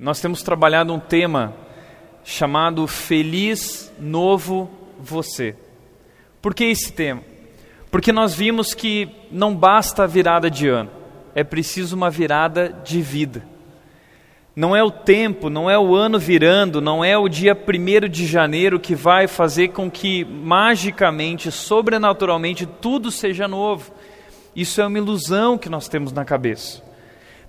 nós temos trabalhado um tema chamado Feliz Novo Você. Por que esse tema? Porque nós vimos que não basta a virada de ano, é preciso uma virada de vida. Não é o tempo, não é o ano virando, não é o dia 1 de janeiro que vai fazer com que magicamente, sobrenaturalmente, tudo seja novo. Isso é uma ilusão que nós temos na cabeça.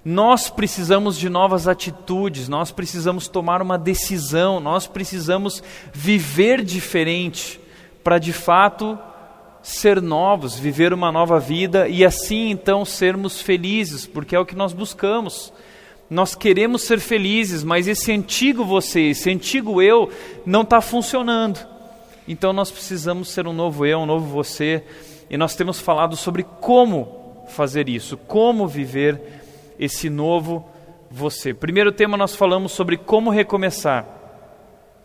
Nós precisamos de novas atitudes, nós precisamos tomar uma decisão, nós precisamos viver diferente para de fato ser novos, viver uma nova vida e assim então sermos felizes, porque é o que nós buscamos nós queremos ser felizes, mas esse antigo você, esse antigo eu, não está funcionando. Então nós precisamos ser um novo eu, um novo você, e nós temos falado sobre como fazer isso, como viver esse novo você. Primeiro tema nós falamos sobre como recomeçar,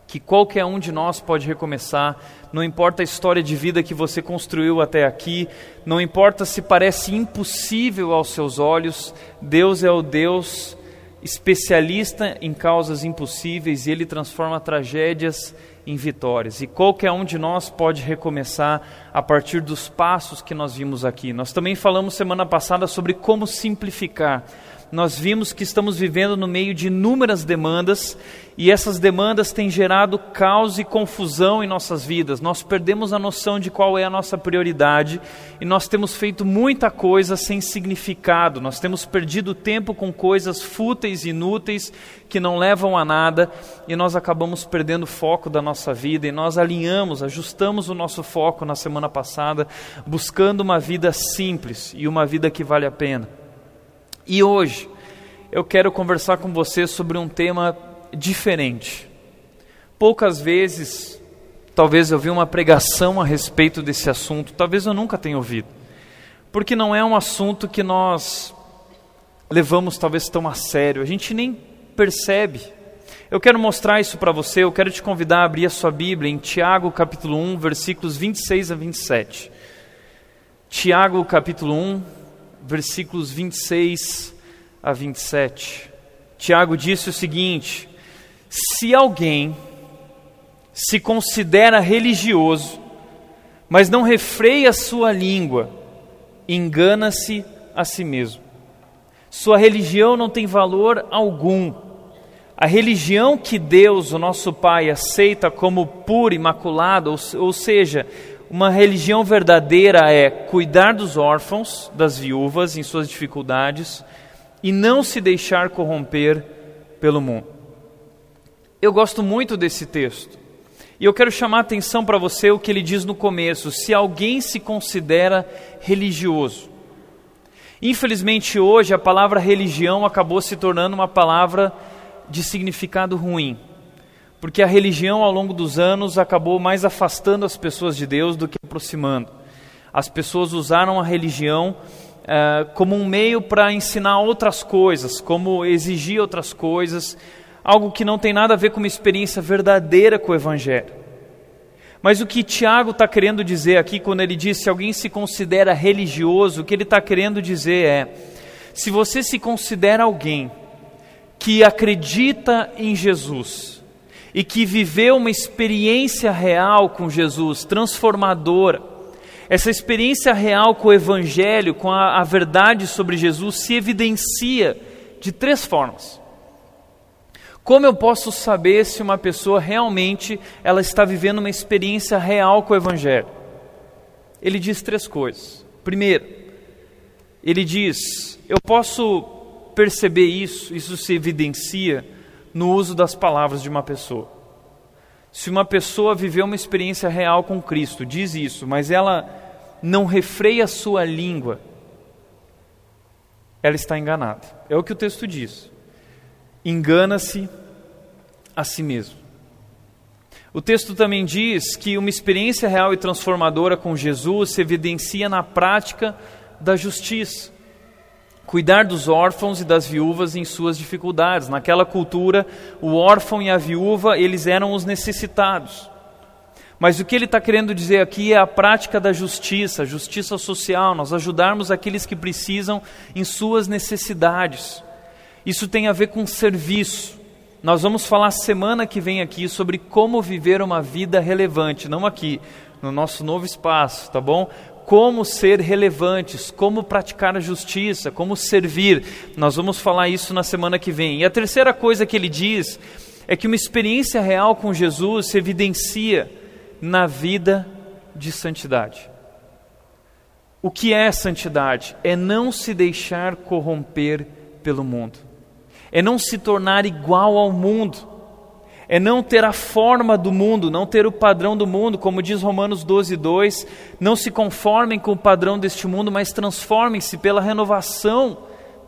que qualquer um de nós pode recomeçar, não importa a história de vida que você construiu até aqui, não importa se parece impossível aos seus olhos, Deus é o Deus especialista em causas impossíveis e ele transforma tragédias em vitórias. E qualquer um de nós pode recomeçar a partir dos passos que nós vimos aqui. Nós também falamos semana passada sobre como simplificar nós vimos que estamos vivendo no meio de inúmeras demandas e essas demandas têm gerado caos e confusão em nossas vidas. Nós perdemos a noção de qual é a nossa prioridade e nós temos feito muita coisa sem significado. Nós temos perdido tempo com coisas fúteis, inúteis, que não levam a nada e nós acabamos perdendo o foco da nossa vida e nós alinhamos, ajustamos o nosso foco na semana passada, buscando uma vida simples e uma vida que vale a pena. E hoje eu quero conversar com você sobre um tema diferente. Poucas vezes, talvez eu vi uma pregação a respeito desse assunto, talvez eu nunca tenha ouvido, porque não é um assunto que nós levamos talvez tão a sério, a gente nem percebe. Eu quero mostrar isso para você, eu quero te convidar a abrir a sua Bíblia em Tiago capítulo 1, versículos 26 a 27. Tiago capítulo 1, versículos 26 a 27. Tiago disse o seguinte: Se alguém se considera religioso, mas não refreia sua língua, engana-se a si mesmo. Sua religião não tem valor algum. A religião que Deus, o nosso Pai, aceita como pura, imaculada, ou, ou seja, uma religião verdadeira é cuidar dos órfãos, das viúvas em suas dificuldades e não se deixar corromper pelo mundo. Eu gosto muito desse texto. E eu quero chamar a atenção para você o que ele diz no começo: se alguém se considera religioso. Infelizmente, hoje a palavra religião acabou se tornando uma palavra de significado ruim porque a religião ao longo dos anos acabou mais afastando as pessoas de Deus do que aproximando. As pessoas usaram a religião uh, como um meio para ensinar outras coisas, como exigir outras coisas, algo que não tem nada a ver com uma experiência verdadeira com o Evangelho. Mas o que Tiago está querendo dizer aqui, quando ele diz se alguém se considera religioso, o que ele está querendo dizer é: se você se considera alguém que acredita em Jesus, e que viveu uma experiência real com Jesus, transformadora. Essa experiência real com o Evangelho, com a, a verdade sobre Jesus, se evidencia de três formas. Como eu posso saber se uma pessoa realmente ela está vivendo uma experiência real com o Evangelho? Ele diz três coisas. Primeiro, ele diz: eu posso perceber isso, isso se evidencia no uso das palavras de uma pessoa. Se uma pessoa viveu uma experiência real com Cristo, diz isso, mas ela não refreia a sua língua, ela está enganada. É o que o texto diz. Engana-se a si mesmo. O texto também diz que uma experiência real e transformadora com Jesus se evidencia na prática da justiça cuidar dos órfãos e das viúvas em suas dificuldades. Naquela cultura, o órfão e a viúva, eles eram os necessitados. Mas o que ele está querendo dizer aqui é a prática da justiça, justiça social, nós ajudarmos aqueles que precisam em suas necessidades. Isso tem a ver com serviço. nós vamos falar semana que vem aqui sobre como viver uma vida relevante, não aqui, no nosso novo espaço, tá bom? Como ser relevantes, como praticar a justiça, como servir. Nós vamos falar isso na semana que vem. E a terceira coisa que ele diz é que uma experiência real com Jesus se evidencia na vida de santidade. O que é santidade? É não se deixar corromper pelo mundo, é não se tornar igual ao mundo, é não ter a forma do mundo, não ter o padrão do mundo, como diz Romanos 12, 2. Não se conformem com o padrão deste mundo, mas transformem-se pela renovação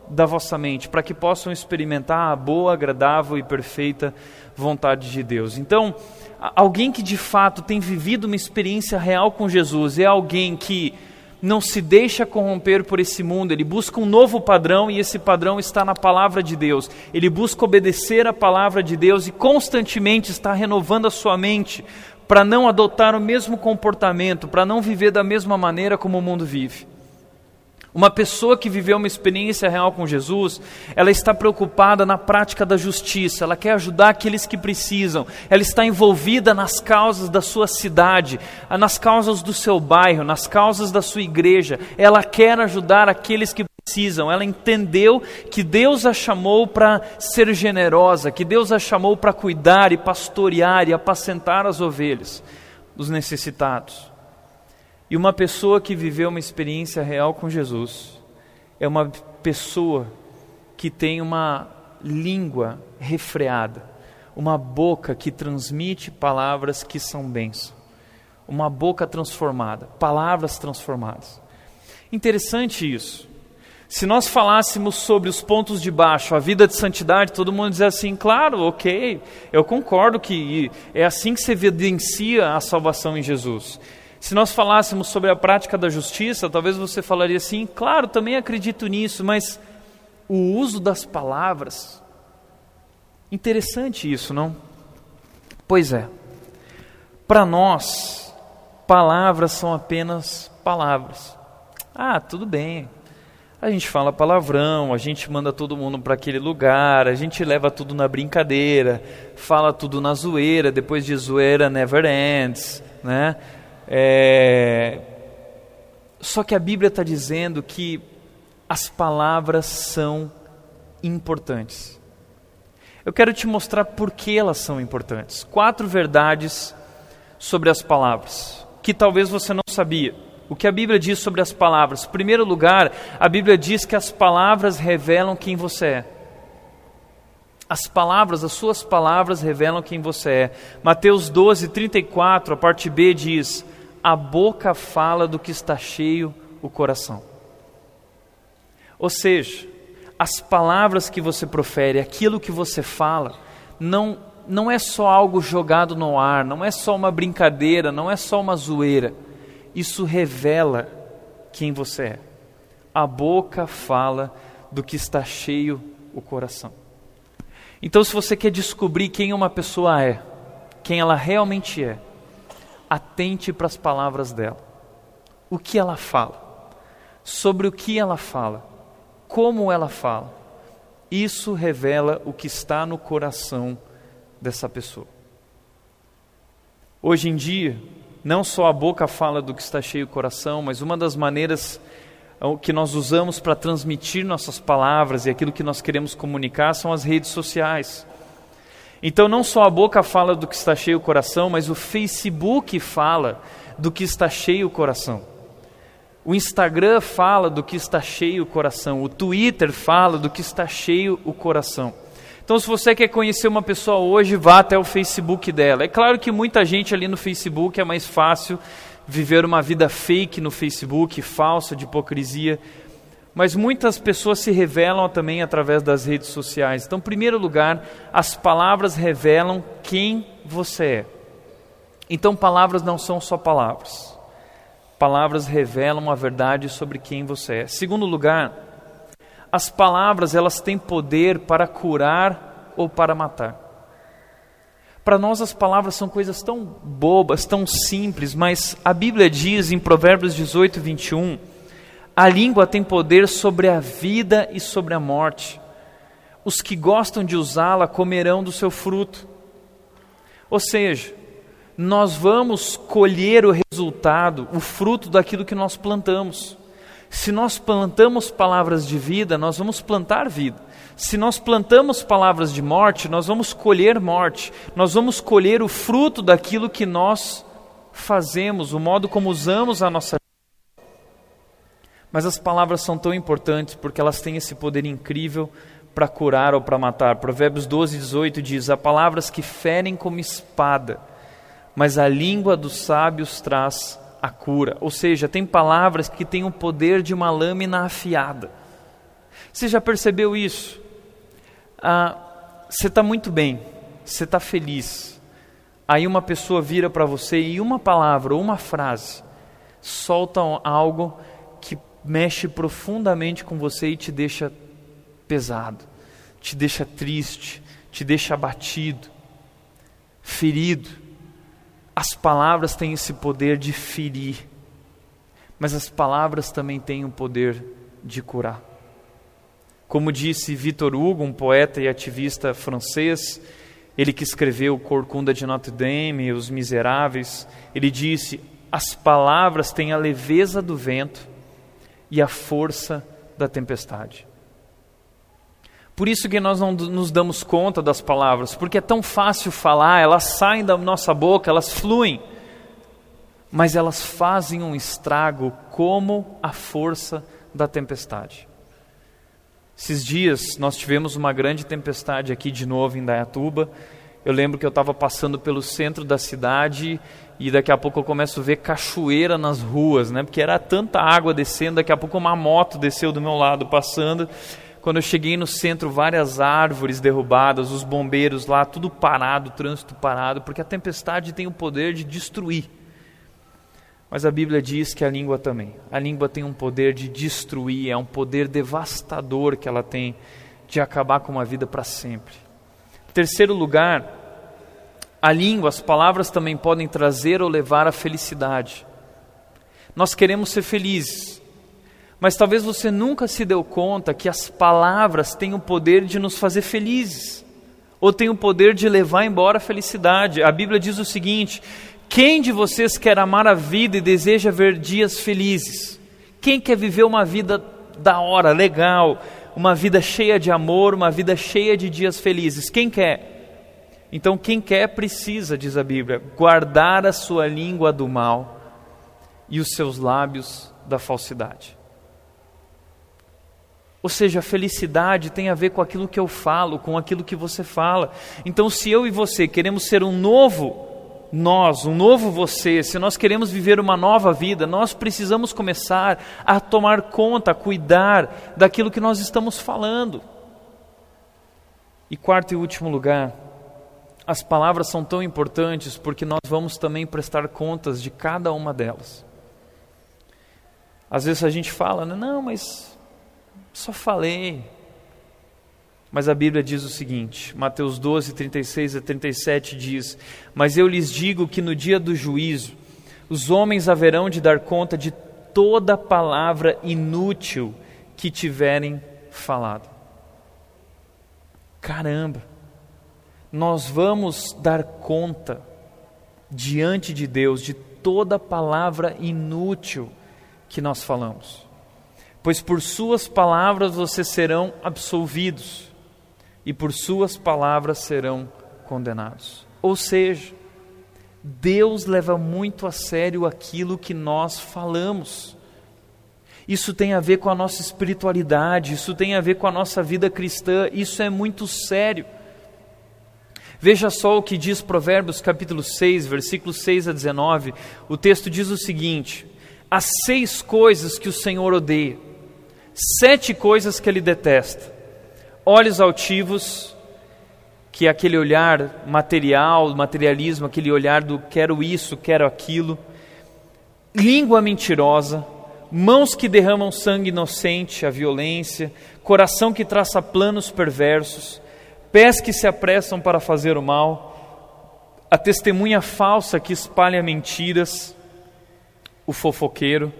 da vossa mente, para que possam experimentar a boa, agradável e perfeita vontade de Deus. Então, alguém que de fato tem vivido uma experiência real com Jesus é alguém que não se deixa corromper por esse mundo, ele busca um novo padrão e esse padrão está na palavra de Deus. Ele busca obedecer a palavra de Deus e constantemente está renovando a sua mente para não adotar o mesmo comportamento, para não viver da mesma maneira como o mundo vive. Uma pessoa que viveu uma experiência real com Jesus, ela está preocupada na prática da justiça, ela quer ajudar aqueles que precisam, ela está envolvida nas causas da sua cidade, nas causas do seu bairro, nas causas da sua igreja, ela quer ajudar aqueles que precisam, ela entendeu que Deus a chamou para ser generosa, que Deus a chamou para cuidar e pastorear e apacentar as ovelhas, os necessitados. E uma pessoa que viveu uma experiência real com Jesus é uma pessoa que tem uma língua refreada, uma boca que transmite palavras que são bênção, uma boca transformada, palavras transformadas. Interessante isso. Se nós falássemos sobre os pontos de baixo, a vida de santidade, todo mundo diz assim, claro, ok, eu concordo que é assim que se evidencia a salvação em Jesus. Se nós falássemos sobre a prática da justiça, talvez você falaria assim: claro, também acredito nisso, mas o uso das palavras. Interessante isso, não? Pois é. Para nós, palavras são apenas palavras. Ah, tudo bem. A gente fala palavrão, a gente manda todo mundo para aquele lugar, a gente leva tudo na brincadeira, fala tudo na zoeira, depois de zoeira never ends, né? É... Só que a Bíblia está dizendo que as palavras são importantes. Eu quero te mostrar por que elas são importantes. Quatro verdades sobre as palavras, que talvez você não sabia. O que a Bíblia diz sobre as palavras? Em primeiro lugar, a Bíblia diz que as palavras revelam quem você é. As palavras, as suas palavras revelam quem você é. Mateus 12, 34, a parte B diz: a boca fala do que está cheio o coração. Ou seja, as palavras que você profere, aquilo que você fala, não, não é só algo jogado no ar, não é só uma brincadeira, não é só uma zoeira. Isso revela quem você é. A boca fala do que está cheio o coração. Então, se você quer descobrir quem uma pessoa é, quem ela realmente é, atente para as palavras dela. O que ela fala, sobre o que ela fala, como ela fala. Isso revela o que está no coração dessa pessoa. Hoje em dia, não só a boca fala do que está cheio o coração, mas uma das maneiras que nós usamos para transmitir nossas palavras e aquilo que nós queremos comunicar são as redes sociais. Então, não só a boca fala do que está cheio o coração, mas o Facebook fala do que está cheio o coração. O Instagram fala do que está cheio o coração. O Twitter fala do que está cheio o coração. Então, se você quer conhecer uma pessoa hoje, vá até o Facebook dela. É claro que muita gente ali no Facebook é mais fácil viver uma vida fake no Facebook, falsa, de hipocrisia mas muitas pessoas se revelam também através das redes sociais. Então, em primeiro lugar, as palavras revelam quem você é. Então, palavras não são só palavras. Palavras revelam a verdade sobre quem você é. Segundo lugar, as palavras elas têm poder para curar ou para matar. Para nós as palavras são coisas tão bobas, tão simples, mas a Bíblia diz em Provérbios 18, 21, a língua tem poder sobre a vida e sobre a morte. os que gostam de usá-la comerão do seu fruto. Ou seja, nós vamos colher o resultado, o fruto daquilo que nós plantamos. Se nós plantamos palavras de vida, nós vamos plantar vida. Se nós plantamos palavras de morte, nós vamos colher morte. Nós vamos colher o fruto daquilo que nós fazemos, o modo como usamos a nossa. Mas as palavras são tão importantes porque elas têm esse poder incrível para curar ou para matar. Provérbios 12, 18 diz: Há palavras que ferem como espada mas a língua dos sábios traz a cura. Ou seja, tem palavras que têm o poder de uma lâmina afiada. Você já percebeu isso? Ah, você está muito bem, você está feliz. Aí uma pessoa vira para você e uma palavra ou uma frase solta algo mexe profundamente com você e te deixa pesado, te deixa triste, te deixa abatido, ferido. As palavras têm esse poder de ferir, mas as palavras também têm o poder de curar. Como disse Victor Hugo, um poeta e ativista francês, ele que escreveu Corcunda de Notre Dame Os Miseráveis, ele disse: As palavras têm a leveza do vento e a força da tempestade. Por isso que nós não nos damos conta das palavras, porque é tão fácil falar, elas saem da nossa boca, elas fluem, mas elas fazem um estrago como a força da tempestade. Esses dias nós tivemos uma grande tempestade aqui de novo em Dayatuba. Eu lembro que eu estava passando pelo centro da cidade e daqui a pouco eu começo a ver cachoeira nas ruas, né? Porque era tanta água descendo, daqui a pouco uma moto desceu do meu lado passando quando eu cheguei no centro, várias árvores derrubadas, os bombeiros lá, tudo parado, trânsito parado, porque a tempestade tem o poder de destruir. Mas a Bíblia diz que a língua também. A língua tem um poder de destruir, é um poder devastador que ela tem de acabar com uma vida para sempre. Terceiro lugar, a língua, as palavras também podem trazer ou levar à felicidade. Nós queremos ser felizes, mas talvez você nunca se deu conta que as palavras têm o poder de nos fazer felizes, ou têm o poder de levar embora a felicidade. A Bíblia diz o seguinte: quem de vocês quer amar a vida e deseja ver dias felizes? Quem quer viver uma vida da hora, legal, uma vida cheia de amor, uma vida cheia de dias felizes? Quem quer? Então, quem quer precisa, diz a Bíblia, guardar a sua língua do mal e os seus lábios da falsidade. Ou seja, a felicidade tem a ver com aquilo que eu falo, com aquilo que você fala. Então, se eu e você queremos ser um novo nós, um novo você, se nós queremos viver uma nova vida, nós precisamos começar a tomar conta, a cuidar daquilo que nós estamos falando. E quarto e último lugar, as palavras são tão importantes porque nós vamos também prestar contas de cada uma delas. Às vezes a gente fala, não, mas só falei. Mas a Bíblia diz o seguinte, Mateus 12, 36 a 37 diz: Mas eu lhes digo que no dia do juízo, os homens haverão de dar conta de toda palavra inútil que tiverem falado. Caramba, nós vamos dar conta diante de Deus de toda palavra inútil que nós falamos pois por suas palavras vocês serão absolvidos e por suas palavras serão condenados. Ou seja, Deus leva muito a sério aquilo que nós falamos. Isso tem a ver com a nossa espiritualidade, isso tem a ver com a nossa vida cristã, isso é muito sério. Veja só o que diz Provérbios capítulo 6, versículos 6 a 19. O texto diz o seguinte: As seis coisas que o Senhor odeia, sete coisas que ele detesta: olhos altivos, que é aquele olhar material, materialismo, aquele olhar do quero isso, quero aquilo, língua mentirosa, mãos que derramam sangue inocente, a violência, coração que traça planos perversos, pés que se apressam para fazer o mal, a testemunha falsa que espalha mentiras, o fofoqueiro,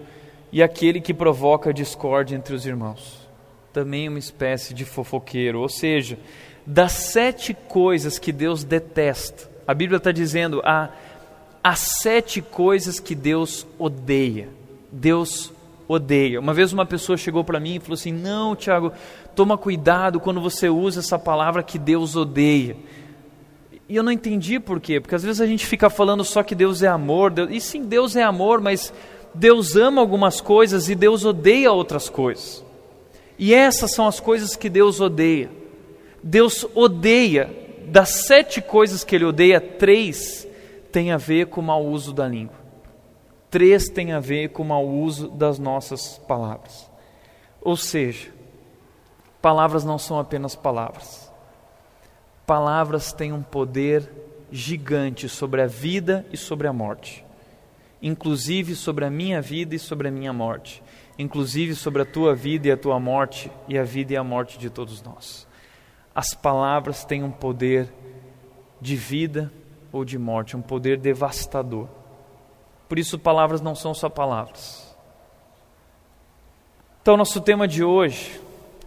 e aquele que provoca discórdia entre os irmãos. também uma espécie de fofoqueiro. Ou seja, das sete coisas que Deus detesta, a Bíblia está dizendo há, há sete coisas que Deus odeia. Deus odeia. Uma vez uma pessoa chegou para mim e falou assim: Não, Tiago, toma cuidado quando você usa essa palavra que Deus odeia. E eu não entendi por quê, porque às vezes a gente fica falando só que Deus é amor, Deus... e sim, Deus é amor, mas Deus ama algumas coisas e Deus odeia outras coisas. E essas são as coisas que Deus odeia. Deus odeia, das sete coisas que Ele odeia, três tem a ver com o mau uso da língua. Três tem a ver com o mau uso das nossas palavras. Ou seja, palavras não são apenas palavras palavras têm um poder gigante sobre a vida e sobre a morte, inclusive sobre a minha vida e sobre a minha morte, inclusive sobre a tua vida e a tua morte e a vida e a morte de todos nós. As palavras têm um poder de vida ou de morte, um poder devastador. Por isso, palavras não são só palavras. Então, nosso tema de hoje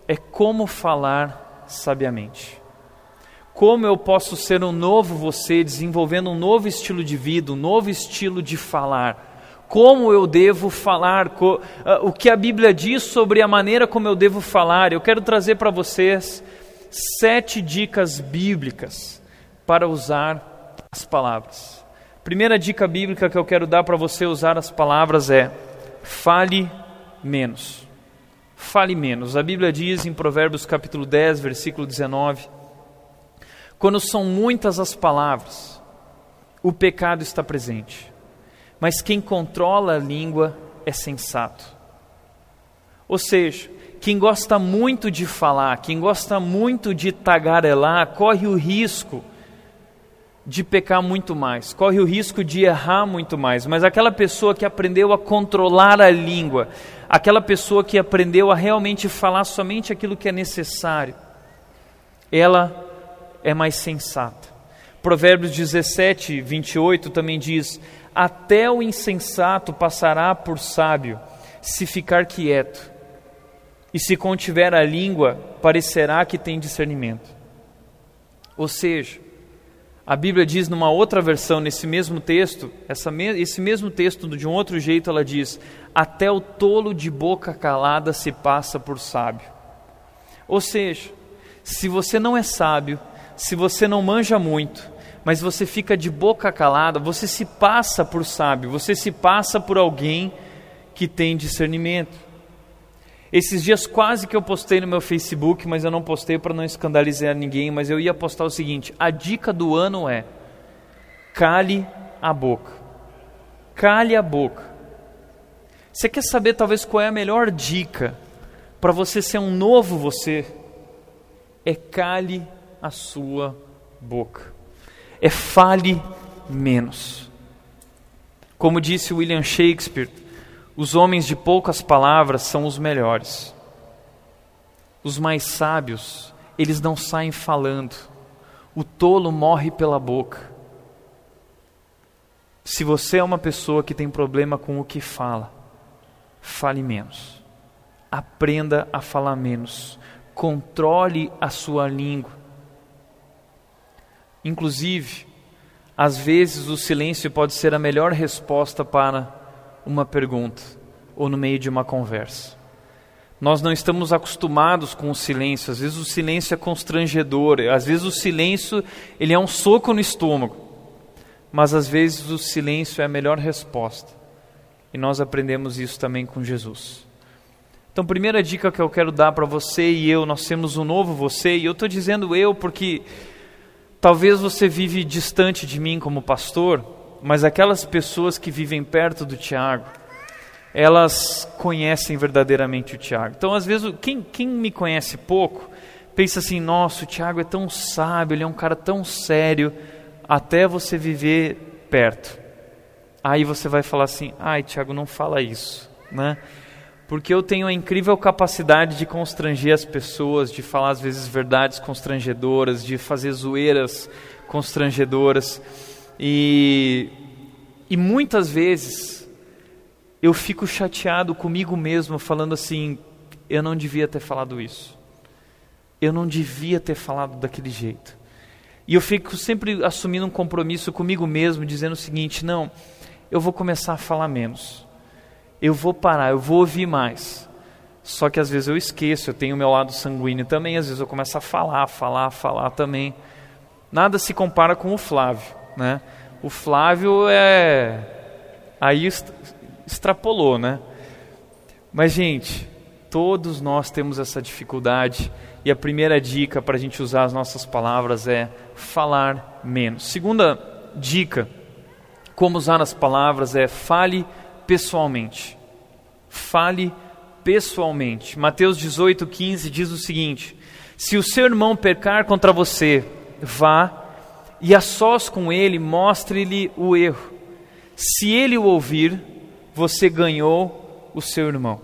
é como falar sabiamente. Como eu posso ser um novo você, desenvolvendo um novo estilo de vida, um novo estilo de falar? Como eu devo falar? Ah, o que a Bíblia diz sobre a maneira como eu devo falar? Eu quero trazer para vocês sete dicas bíblicas para usar as palavras. Primeira dica bíblica que eu quero dar para você usar as palavras é: fale menos. Fale menos. A Bíblia diz em Provérbios capítulo 10, versículo 19 quando são muitas as palavras, o pecado está presente. Mas quem controla a língua é sensato. Ou seja, quem gosta muito de falar, quem gosta muito de tagarelar, corre o risco de pecar muito mais, corre o risco de errar muito mais. Mas aquela pessoa que aprendeu a controlar a língua, aquela pessoa que aprendeu a realmente falar somente aquilo que é necessário, ela é mais sensata. Provérbios 17, 28 também diz: Até o insensato passará por sábio, se ficar quieto, e se contiver a língua, parecerá que tem discernimento. Ou seja, a Bíblia diz numa outra versão, nesse mesmo texto, essa me esse mesmo texto, de um outro jeito, ela diz: Até o tolo de boca calada se passa por sábio. Ou seja, se você não é sábio, se você não manja muito, mas você fica de boca calada, você se passa por sábio, você se passa por alguém que tem discernimento. Esses dias quase que eu postei no meu Facebook, mas eu não postei para não escandalizar ninguém, mas eu ia postar o seguinte: a dica do ano é: cale a boca. Cale a boca. Você quer saber talvez qual é a melhor dica para você ser um novo você? É cale a sua boca. É fale menos. Como disse William Shakespeare, os homens de poucas palavras são os melhores. Os mais sábios, eles não saem falando. O tolo morre pela boca. Se você é uma pessoa que tem problema com o que fala, fale menos. Aprenda a falar menos. Controle a sua língua. Inclusive, às vezes o silêncio pode ser a melhor resposta para uma pergunta ou no meio de uma conversa. Nós não estamos acostumados com o silêncio, às vezes o silêncio é constrangedor, às vezes o silêncio ele é um soco no estômago, mas às vezes o silêncio é a melhor resposta. E nós aprendemos isso também com Jesus. Então, primeira dica que eu quero dar para você e eu, nós temos um novo você, e eu estou dizendo eu porque Talvez você vive distante de mim como pastor, mas aquelas pessoas que vivem perto do Tiago, elas conhecem verdadeiramente o Tiago. Então, às vezes, quem, quem me conhece pouco, pensa assim: nossa, o Tiago é tão sábio, ele é um cara tão sério, até você viver perto. Aí você vai falar assim: ai, Tiago, não fala isso, né? porque eu tenho a incrível capacidade de constranger as pessoas, de falar às vezes verdades constrangedoras, de fazer zoeiras constrangedoras. E, e muitas vezes eu fico chateado comigo mesmo, falando assim: eu não devia ter falado isso. Eu não devia ter falado daquele jeito. E eu fico sempre assumindo um compromisso comigo mesmo, dizendo o seguinte: não, eu vou começar a falar menos. Eu vou parar, eu vou ouvir mais. Só que às vezes eu esqueço, eu tenho o meu lado sanguíneo também, às vezes eu começo a falar, falar, falar também. Nada se compara com o Flávio, né? O Flávio é aí extrapolou, né? Mas gente, todos nós temos essa dificuldade e a primeira dica para a gente usar as nossas palavras é falar menos. Segunda dica, como usar as palavras é fale pessoalmente. Fale pessoalmente. Mateus 18, 15 diz o seguinte: Se o seu irmão pecar contra você, vá e a sós com ele mostre-lhe o erro. Se ele o ouvir, você ganhou o seu irmão.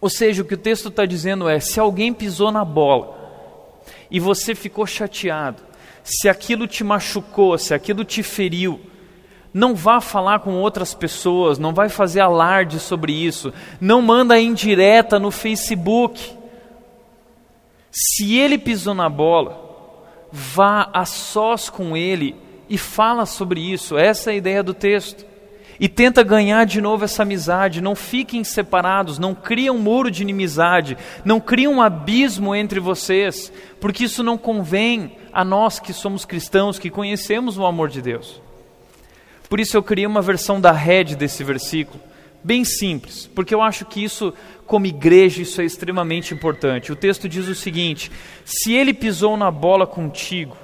Ou seja, o que o texto está dizendo é: se alguém pisou na bola e você ficou chateado, se aquilo te machucou, se aquilo te feriu, não vá falar com outras pessoas, não vai fazer alarde sobre isso, não manda indireta no Facebook. Se ele pisou na bola, vá a sós com ele e fala sobre isso. Essa é a ideia do texto. E tenta ganhar de novo essa amizade. Não fiquem separados, não cria um muro de inimizade, não cria um abismo entre vocês, porque isso não convém a nós que somos cristãos, que conhecemos o amor de Deus. Por isso eu criei uma versão da rede desse versículo, bem simples, porque eu acho que isso, como igreja, isso é extremamente importante. O texto diz o seguinte: se ele pisou na bola contigo,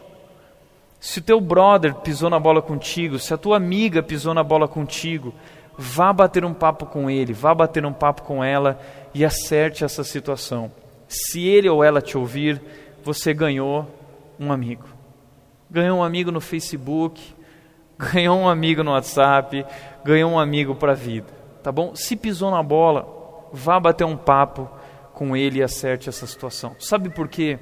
se o teu brother pisou na bola contigo, se a tua amiga pisou na bola contigo, vá bater um papo com ele, vá bater um papo com ela e acerte essa situação. Se ele ou ela te ouvir, você ganhou um amigo. Ganhou um amigo no Facebook, ganhou um amigo no WhatsApp, ganhou um amigo para a vida, tá bom? Se pisou na bola, vá bater um papo com ele e acerte essa situação. Sabe por quê?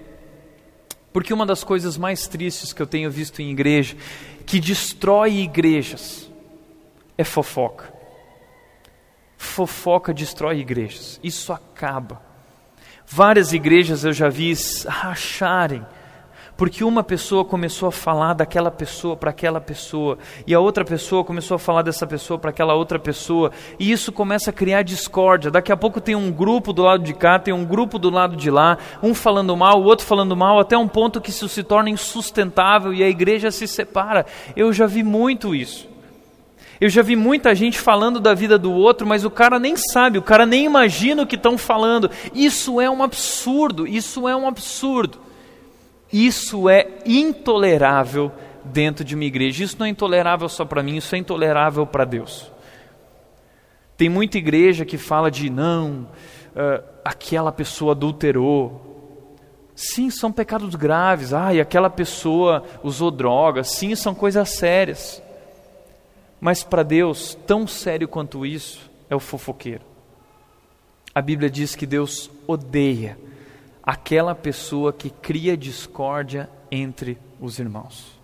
Porque uma das coisas mais tristes que eu tenho visto em igreja, que destrói igrejas, é fofoca. Fofoca destrói igrejas. Isso acaba. Várias igrejas eu já vi racharem porque uma pessoa começou a falar daquela pessoa para aquela pessoa, e a outra pessoa começou a falar dessa pessoa para aquela outra pessoa, e isso começa a criar discórdia. Daqui a pouco tem um grupo do lado de cá, tem um grupo do lado de lá, um falando mal, o outro falando mal, até um ponto que isso se torna insustentável e a igreja se separa. Eu já vi muito isso. Eu já vi muita gente falando da vida do outro, mas o cara nem sabe, o cara nem imagina o que estão falando. Isso é um absurdo, isso é um absurdo. Isso é intolerável dentro de uma igreja. Isso não é intolerável só para mim, isso é intolerável para Deus. Tem muita igreja que fala de não, uh, aquela pessoa adulterou. Sim, são pecados graves. Ah, e aquela pessoa usou drogas. Sim, são coisas sérias. Mas para Deus, tão sério quanto isso é o fofoqueiro. A Bíblia diz que Deus odeia aquela pessoa que cria discórdia entre os irmãos.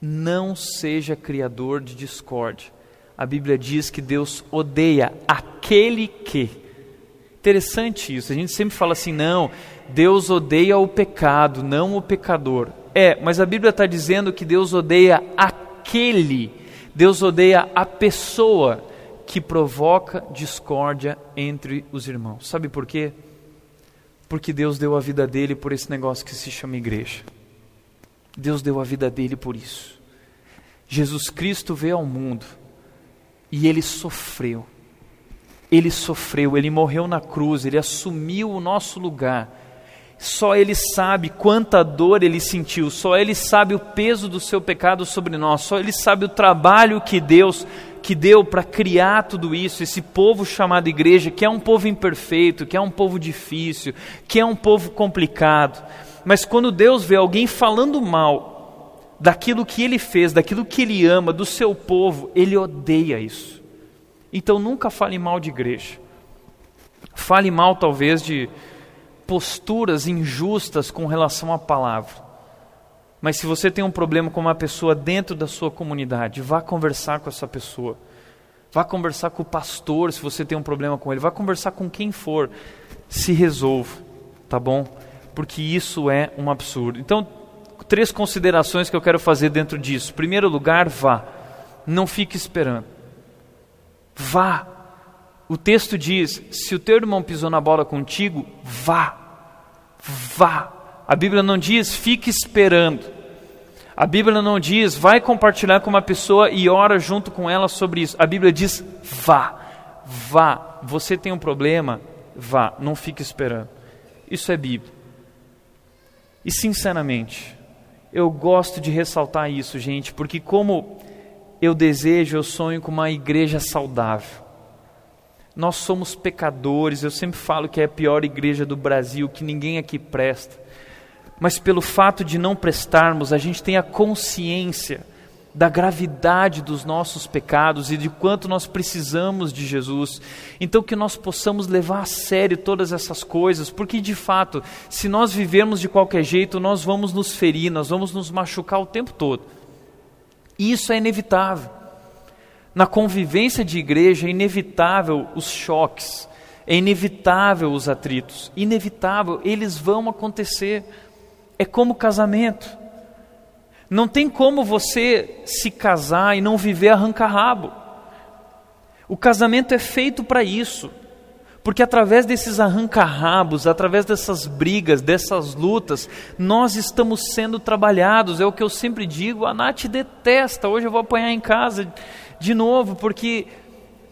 Não seja criador de discórdia. A Bíblia diz que Deus odeia aquele que. Interessante isso. A gente sempre fala assim, não, Deus odeia o pecado, não o pecador. É, mas a Bíblia está dizendo que Deus odeia aquele, Deus odeia a pessoa que provoca discórdia entre os irmãos. Sabe por quê? Porque Deus deu a vida dele por esse negócio que se chama igreja. Deus deu a vida dele por isso. Jesus Cristo veio ao mundo e ele sofreu. Ele sofreu, ele morreu na cruz, ele assumiu o nosso lugar. Só ele sabe quanta dor ele sentiu, só ele sabe o peso do seu pecado sobre nós, só ele sabe o trabalho que Deus que deu para criar tudo isso, esse povo chamado igreja, que é um povo imperfeito, que é um povo difícil, que é um povo complicado. Mas quando Deus vê alguém falando mal daquilo que ele fez, daquilo que ele ama, do seu povo, ele odeia isso. Então nunca fale mal de igreja. Fale mal, talvez, de posturas injustas com relação à palavra. Mas se você tem um problema com uma pessoa dentro da sua comunidade, vá conversar com essa pessoa. Vá conversar com o pastor se você tem um problema com ele. Vá conversar com quem for. Se resolva, tá bom? Porque isso é um absurdo. Então, três considerações que eu quero fazer dentro disso. Primeiro lugar, vá. Não fique esperando. Vá. O texto diz: se o teu irmão pisou na bola contigo, vá. Vá. A Bíblia não diz fique esperando. A Bíblia não diz, vai compartilhar com uma pessoa e ora junto com ela sobre isso. A Bíblia diz, vá, vá. Você tem um problema, vá, não fique esperando. Isso é Bíblia. E sinceramente, eu gosto de ressaltar isso, gente, porque como eu desejo, eu sonho com uma igreja saudável. Nós somos pecadores, eu sempre falo que é a pior igreja do Brasil, que ninguém aqui presta mas pelo fato de não prestarmos, a gente tem a consciência da gravidade dos nossos pecados e de quanto nós precisamos de Jesus. Então, que nós possamos levar a sério todas essas coisas, porque de fato, se nós vivermos de qualquer jeito, nós vamos nos ferir, nós vamos nos machucar o tempo todo. E isso é inevitável. Na convivência de igreja é inevitável os choques, é inevitável os atritos, inevitável, eles vão acontecer é como casamento. Não tem como você se casar e não viver arranca-rabo. O casamento é feito para isso. Porque através desses arranca-rabos, através dessas brigas, dessas lutas, nós estamos sendo trabalhados. É o que eu sempre digo. A Nath detesta. Hoje eu vou apanhar em casa de novo, porque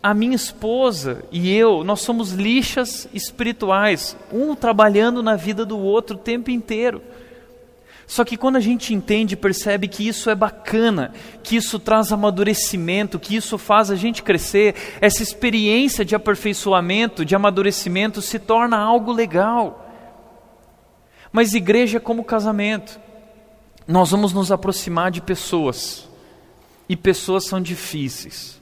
a minha esposa e eu, nós somos lixas espirituais, um trabalhando na vida do outro o tempo inteiro. Só que quando a gente entende e percebe que isso é bacana, que isso traz amadurecimento, que isso faz a gente crescer, essa experiência de aperfeiçoamento, de amadurecimento se torna algo legal. Mas igreja é como casamento. Nós vamos nos aproximar de pessoas. E pessoas são difíceis.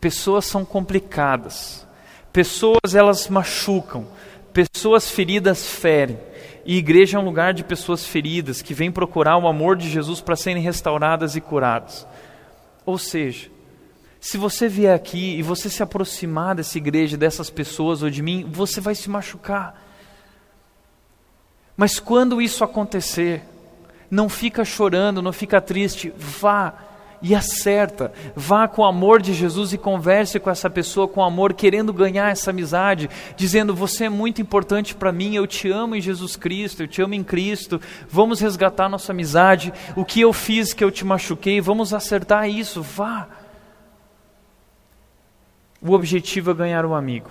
Pessoas são complicadas. Pessoas elas machucam. Pessoas feridas ferem. E igreja é um lugar de pessoas feridas que vêm procurar o amor de Jesus para serem restauradas e curadas. Ou seja, se você vier aqui e você se aproximar dessa igreja, dessas pessoas ou de mim, você vai se machucar. Mas quando isso acontecer, não fica chorando, não fica triste, vá e acerta. Vá com o amor de Jesus e converse com essa pessoa com amor, querendo ganhar essa amizade, dizendo: Você é muito importante para mim, eu te amo em Jesus Cristo, eu te amo em Cristo, vamos resgatar nossa amizade. O que eu fiz que eu te machuquei, vamos acertar isso. Vá. O objetivo é ganhar um amigo.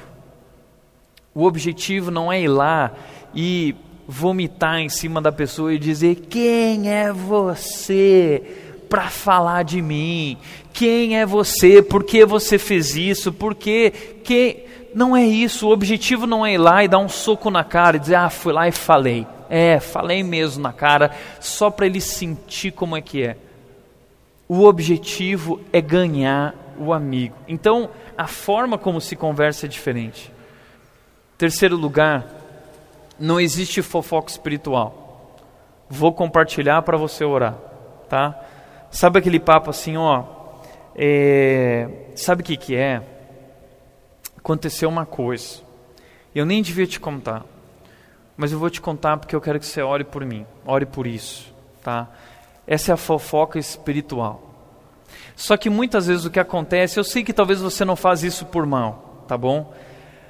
O objetivo não é ir lá e vomitar em cima da pessoa e dizer: Quem é você? Para falar de mim. Quem é você? Por que você fez isso? Por que? que... Não é isso. O objetivo não é ir lá e dar um soco na cara e dizer, ah, fui lá e falei. É, falei mesmo na cara, só para ele sentir como é que é. O objetivo é ganhar o amigo. Então, a forma como se conversa é diferente. Terceiro lugar, não existe fofoca espiritual. Vou compartilhar para você orar, tá? Sabe aquele papo assim, ó, é, sabe o que, que é? Aconteceu uma coisa, eu nem devia te contar, mas eu vou te contar porque eu quero que você ore por mim, ore por isso, tá? Essa é a fofoca espiritual. Só que muitas vezes o que acontece, eu sei que talvez você não faz isso por mal, tá bom?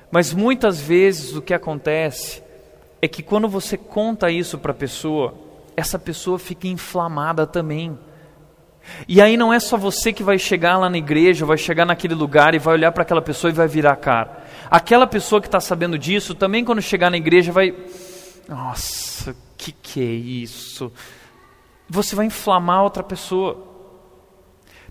Mas muitas vezes o que acontece é que quando você conta isso para a pessoa, essa pessoa fica inflamada também. E aí não é só você que vai chegar lá na igreja, vai chegar naquele lugar e vai olhar para aquela pessoa e vai virar a cara. Aquela pessoa que está sabendo disso, também quando chegar na igreja vai. Nossa, que que é isso? Você vai inflamar outra pessoa.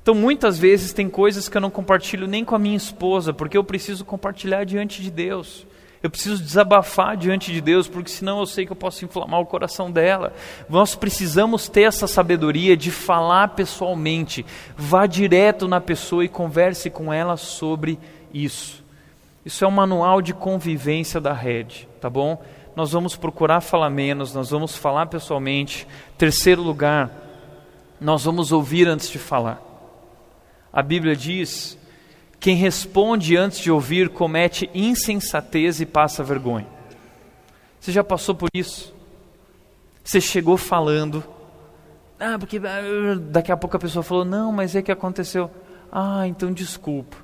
Então muitas vezes tem coisas que eu não compartilho nem com a minha esposa, porque eu preciso compartilhar diante de Deus. Eu preciso desabafar diante de Deus, porque senão eu sei que eu posso inflamar o coração dela. Nós precisamos ter essa sabedoria de falar pessoalmente. Vá direto na pessoa e converse com ela sobre isso. Isso é um manual de convivência da rede, tá bom? Nós vamos procurar falar menos, nós vamos falar pessoalmente. Terceiro lugar, nós vamos ouvir antes de falar. A Bíblia diz Quem responde antes de ouvir comete insensatez e passa vergonha. Você já passou por isso? Você chegou falando, ah, porque ah, daqui a pouco a pessoa falou, não, mas é que aconteceu. Ah, então desculpa.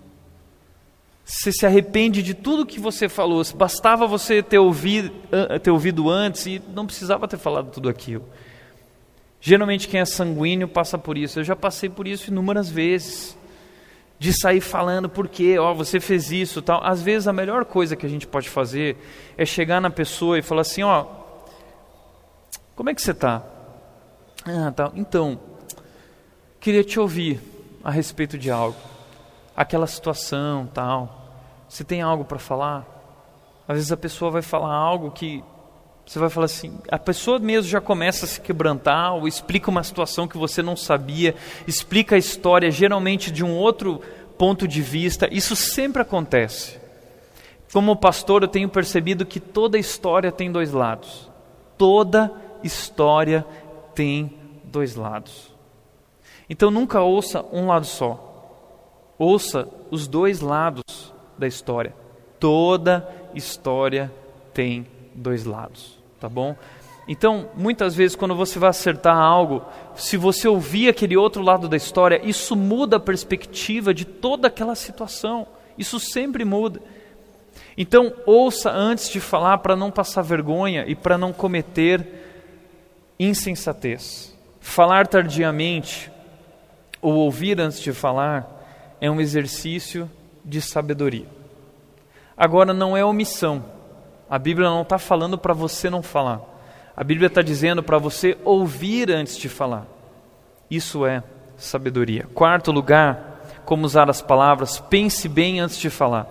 Você se arrepende de tudo que você falou. Bastava você ter ouvido, ter ouvido antes e não precisava ter falado tudo aquilo. Geralmente quem é sanguíneo passa por isso. Eu já passei por isso inúmeras vezes de sair falando porque, ó, você fez isso, tal. Às vezes a melhor coisa que a gente pode fazer é chegar na pessoa e falar assim, ó, como é que você está? Ah, tá. Então, queria te ouvir a respeito de algo, aquela situação, tal. Você tem algo para falar? Às vezes a pessoa vai falar algo que você vai falar assim, a pessoa mesmo já começa a se quebrantar, ou explica uma situação que você não sabia, explica a história geralmente de um outro ponto de vista. Isso sempre acontece. Como pastor, eu tenho percebido que toda história tem dois lados. Toda história tem dois lados. Então nunca ouça um lado só. Ouça os dois lados da história. Toda história tem dois lados tá bom? Então, muitas vezes, quando você vai acertar algo, se você ouvir aquele outro lado da história, isso muda a perspectiva de toda aquela situação. Isso sempre muda. Então, ouça antes de falar para não passar vergonha e para não cometer insensatez. Falar tardiamente ou ouvir antes de falar é um exercício de sabedoria. Agora, não é omissão a Bíblia não está falando para você não falar. A Bíblia está dizendo para você ouvir antes de falar. Isso é sabedoria. Quarto lugar, como usar as palavras, pense bem antes de falar.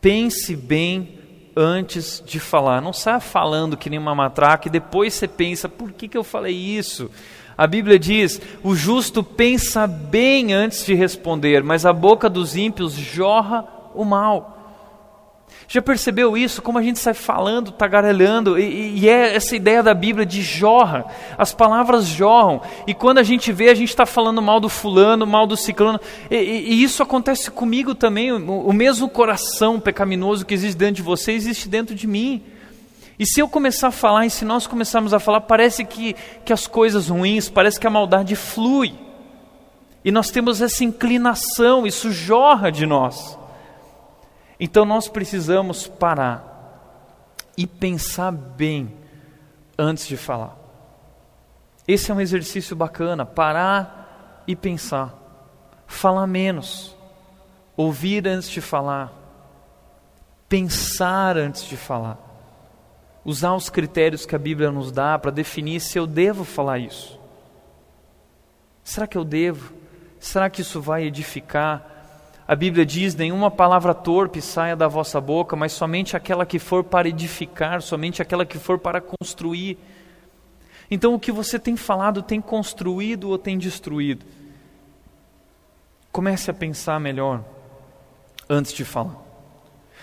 Pense bem antes de falar. Não saia falando que nem uma matraca e depois você pensa, por que, que eu falei isso? A Bíblia diz: o justo pensa bem antes de responder, mas a boca dos ímpios jorra o mal. Já percebeu isso? Como a gente sai falando, tagarelhando, e, e é essa ideia da Bíblia de jorra. As palavras jorram. E quando a gente vê, a gente está falando mal do fulano, mal do ciclano. E, e, e isso acontece comigo também. O, o mesmo coração pecaminoso que existe dentro de você, existe dentro de mim. E se eu começar a falar, e se nós começarmos a falar, parece que, que as coisas ruins, parece que a maldade flui. E nós temos essa inclinação, isso jorra de nós. Então nós precisamos parar e pensar bem antes de falar. Esse é um exercício bacana, parar e pensar. Falar menos, ouvir antes de falar, pensar antes de falar. Usar os critérios que a Bíblia nos dá para definir se eu devo falar isso. Será que eu devo? Será que isso vai edificar? A Bíblia diz: nenhuma palavra torpe saia da vossa boca, mas somente aquela que for para edificar, somente aquela que for para construir. Então, o que você tem falado tem construído ou tem destruído? Comece a pensar melhor antes de falar.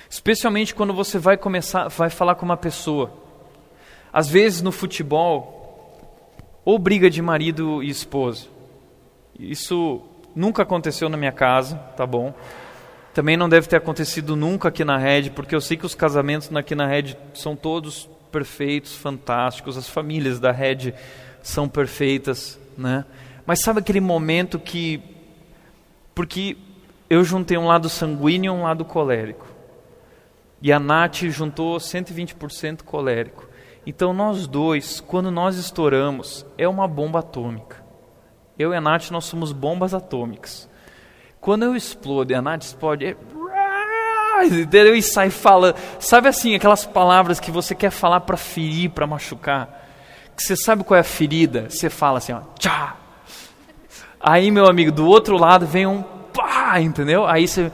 Especialmente quando você vai começar, vai falar com uma pessoa. Às vezes no futebol, ou briga de marido e esposa. Isso Nunca aconteceu na minha casa, tá bom? Também não deve ter acontecido nunca aqui na rede, porque eu sei que os casamentos aqui na rede são todos perfeitos, fantásticos, as famílias da rede são perfeitas, né? Mas sabe aquele momento que porque eu juntei um lado sanguíneo e um lado colérico. E a Nath juntou 120% colérico. Então nós dois, quando nós estouramos, é uma bomba atômica. Eu e a Nath, nós somos bombas atômicas. Quando eu explodo e a Nath explode, é... entendeu? E sai falando. Sabe assim, aquelas palavras que você quer falar para ferir, para machucar? Que você sabe qual é a ferida? Você fala assim, ó, tchá. Aí, meu amigo, do outro lado vem um pá, entendeu? Aí você,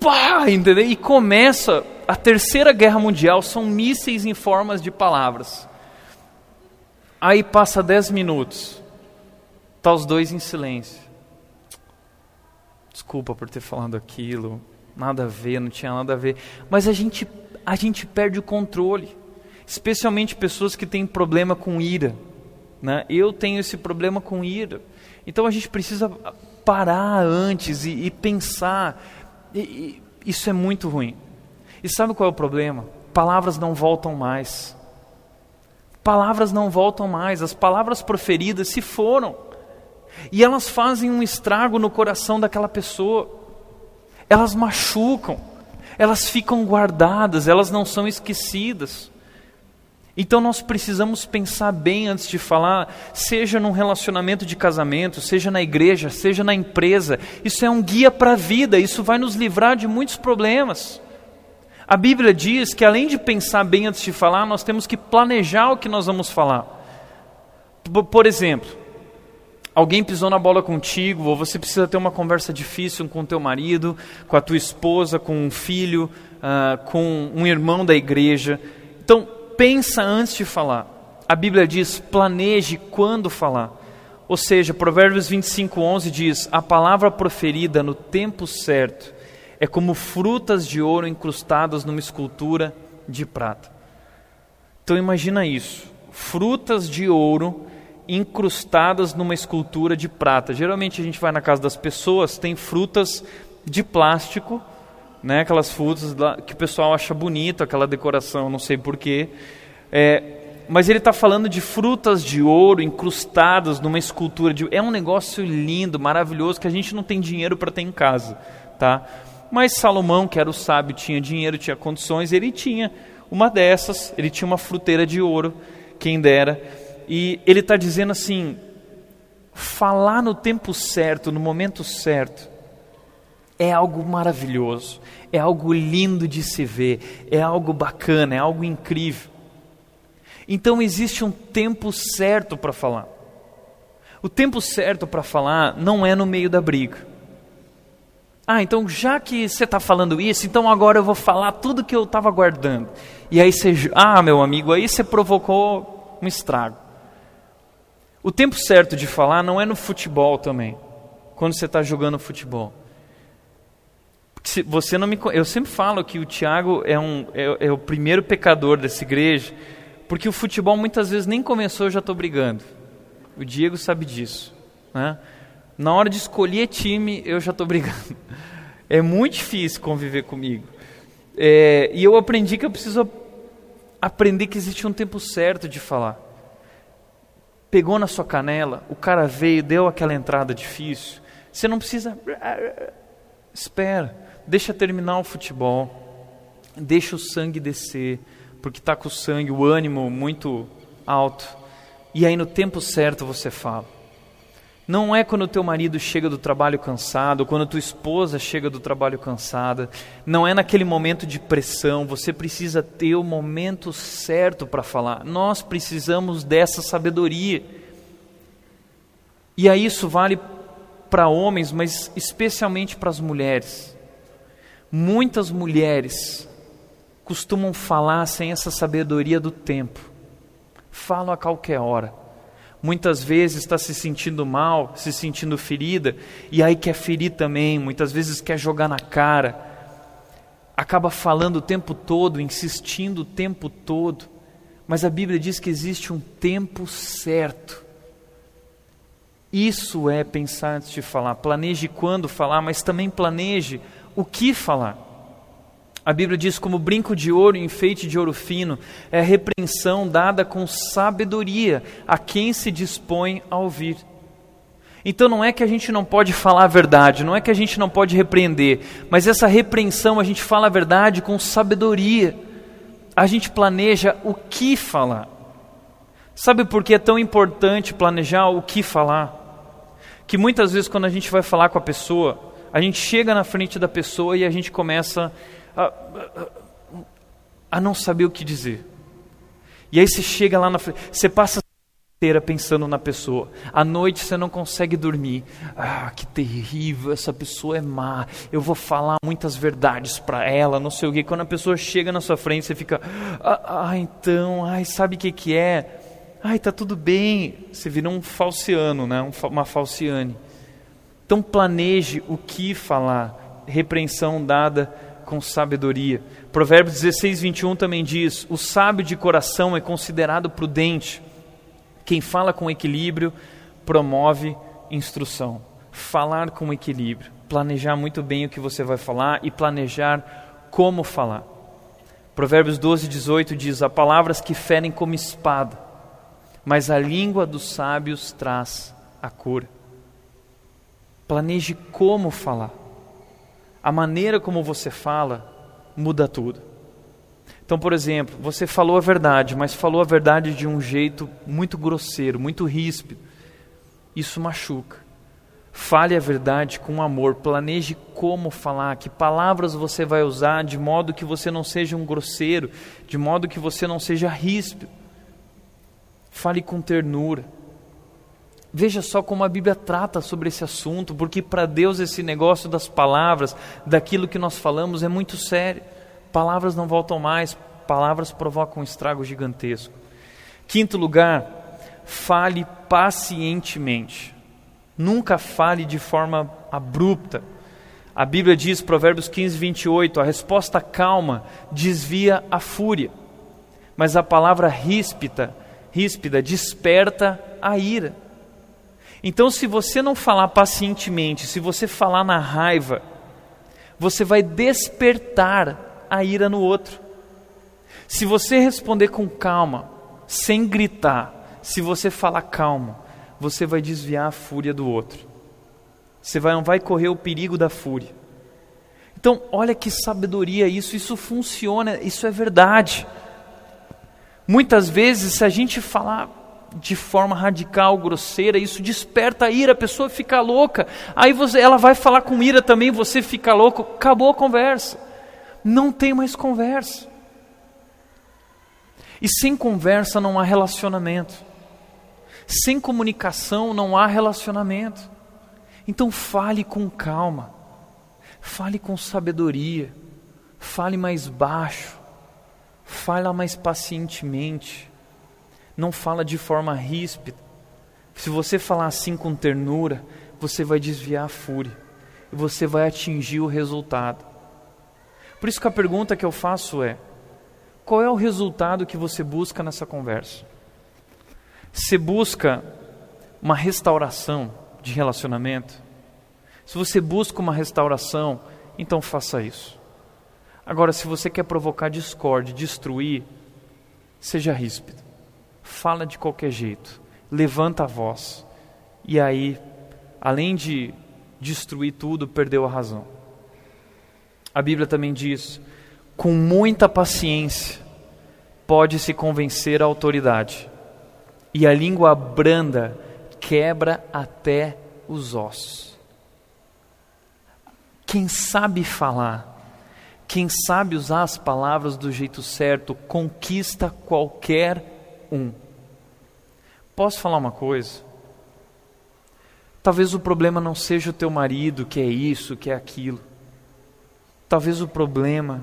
pá, entendeu? E começa a terceira guerra mundial, são mísseis em formas de palavras. Aí passa dez minutos. Tá os dois em silêncio. Desculpa por ter falado aquilo, nada a ver, não tinha nada a ver. Mas a gente, a gente perde o controle, especialmente pessoas que têm problema com ira. Né? Eu tenho esse problema com ira. Então a gente precisa parar antes e, e pensar. E, e, isso é muito ruim. E sabe qual é o problema? Palavras não voltam mais. Palavras não voltam mais. As palavras proferidas se foram. E elas fazem um estrago no coração daquela pessoa. Elas machucam. Elas ficam guardadas, elas não são esquecidas. Então nós precisamos pensar bem antes de falar, seja num relacionamento de casamento, seja na igreja, seja na empresa. Isso é um guia para a vida, isso vai nos livrar de muitos problemas. A Bíblia diz que além de pensar bem antes de falar, nós temos que planejar o que nós vamos falar. Por exemplo, alguém pisou na bola contigo, ou você precisa ter uma conversa difícil com o teu marido, com a tua esposa, com um filho, uh, com um irmão da igreja. Então, pensa antes de falar. A Bíblia diz: planeje quando falar. Ou seja, Provérbios 25, 11 diz: A palavra proferida no tempo certo é como frutas de ouro incrustadas numa escultura de prata. Então imagina isso: frutas de ouro numa escultura de prata. Geralmente a gente vai na casa das pessoas, tem frutas de plástico né, aquelas frutas que o pessoal acha bonito, aquela decoração, não sei porquê. É, mas ele está falando de frutas de ouro incrustadas numa escultura de. É um negócio lindo, maravilhoso, que a gente não tem dinheiro para ter em casa. Tá? Mas Salomão, que era o sábio, tinha dinheiro, tinha condições, ele tinha uma dessas, ele tinha uma fruteira de ouro, quem dera. E ele está dizendo assim: falar no tempo certo, no momento certo, é algo maravilhoso, é algo lindo de se ver, é algo bacana, é algo incrível. Então existe um tempo certo para falar. O tempo certo para falar não é no meio da briga. Ah, então já que você está falando isso, então agora eu vou falar tudo que eu estava guardando. E aí você, ah, meu amigo, aí você provocou um estrago. O tempo certo de falar não é no futebol também, quando você está jogando futebol. Se você não me, eu sempre falo que o Tiago é, um, é, é, o primeiro pecador dessa igreja, porque o futebol muitas vezes nem começou, eu já estou brigando. O Diego sabe disso. Né? Na hora de escolher time, eu já estou brigando. É muito difícil conviver comigo. É, e eu aprendi que eu preciso aprender que existe um tempo certo de falar. Pegou na sua canela, o cara veio, deu aquela entrada difícil. Você não precisa. Espera deixa terminar o futebol, deixa o sangue descer, porque está com o sangue, o ânimo muito alto. E aí no tempo certo você fala. Não é quando teu marido chega do trabalho cansado, quando tua esposa chega do trabalho cansada, não é naquele momento de pressão, você precisa ter o momento certo para falar. Nós precisamos dessa sabedoria. E aí isso vale para homens, mas especialmente para as mulheres. Muitas mulheres costumam falar sem essa sabedoria do tempo. Falam a qualquer hora. Muitas vezes está se sentindo mal, se sentindo ferida, e aí quer ferir também, muitas vezes quer jogar na cara. Acaba falando o tempo todo, insistindo o tempo todo. Mas a Bíblia diz que existe um tempo certo. Isso é pensar antes de falar. Planeje quando falar, mas também planeje o que falar. A Bíblia diz: como brinco de ouro e enfeite de ouro fino, é repreensão dada com sabedoria a quem se dispõe a ouvir. Então não é que a gente não pode falar a verdade, não é que a gente não pode repreender, mas essa repreensão a gente fala a verdade com sabedoria. A gente planeja o que falar. Sabe por que é tão importante planejar o que falar? Que muitas vezes quando a gente vai falar com a pessoa, a gente chega na frente da pessoa e a gente começa a, a, a não saber o que dizer. E aí você chega lá na frente, você passa inteira pensando na pessoa. À noite você não consegue dormir. Ah, que terrível, essa pessoa é má. Eu vou falar muitas verdades para ela, não sei o quê. Quando a pessoa chega na sua frente, você fica, ah, ah então, ai, sabe o que que é? Ai, tá tudo bem. Você vira um falciano, né? uma falciane. Então planeje o que falar, repreensão dada com sabedoria. Provérbios 16, 21 também diz: O sábio de coração é considerado prudente. Quem fala com equilíbrio promove instrução. falar com equilíbrio, planejar muito bem o que você vai falar e planejar como falar. Provérbios 12, 18 diz: Há palavras que ferem como espada, mas a língua dos sábios traz a cura. Planeje como falar. A maneira como você fala muda tudo. Então, por exemplo, você falou a verdade, mas falou a verdade de um jeito muito grosseiro, muito ríspido. Isso machuca. Fale a verdade com amor, planeje como falar, que palavras você vai usar, de modo que você não seja um grosseiro, de modo que você não seja ríspido. Fale com ternura. Veja só como a Bíblia trata sobre esse assunto, porque para Deus esse negócio das palavras, daquilo que nós falamos, é muito sério. Palavras não voltam mais, palavras provocam um estrago gigantesco. Quinto lugar, fale pacientemente. Nunca fale de forma abrupta. A Bíblia diz, Provérbios 15, 28, a resposta calma desvia a fúria, mas a palavra ríspida, ríspida desperta a ira. Então, se você não falar pacientemente, se você falar na raiva, você vai despertar a ira no outro. Se você responder com calma, sem gritar, se você falar calmo, você vai desviar a fúria do outro. Você vai, não vai correr o perigo da fúria. Então, olha que sabedoria isso, isso funciona, isso é verdade. Muitas vezes, se a gente falar de forma radical, grosseira, isso desperta a ira, a pessoa fica louca. Aí você, ela vai falar com ira também, você fica louco, acabou a conversa não tem mais conversa. E sem conversa não há relacionamento. Sem comunicação não há relacionamento. Então fale com calma, fale com sabedoria, fale mais baixo, fale mais pacientemente, não fala de forma ríspida. Se você falar assim com ternura, você vai desviar a fúria e você vai atingir o resultado. Por isso que a pergunta que eu faço é: qual é o resultado que você busca nessa conversa? Você busca uma restauração de relacionamento? Se você busca uma restauração, então faça isso. Agora, se você quer provocar discórdia, destruir, seja ríspido. Fala de qualquer jeito. Levanta a voz. E aí, além de destruir tudo, perdeu a razão. A Bíblia também diz: com muita paciência pode-se convencer a autoridade, e a língua branda quebra até os ossos. Quem sabe falar, quem sabe usar as palavras do jeito certo, conquista qualquer um. Posso falar uma coisa? Talvez o problema não seja o teu marido, que é isso, que é aquilo. Talvez o problema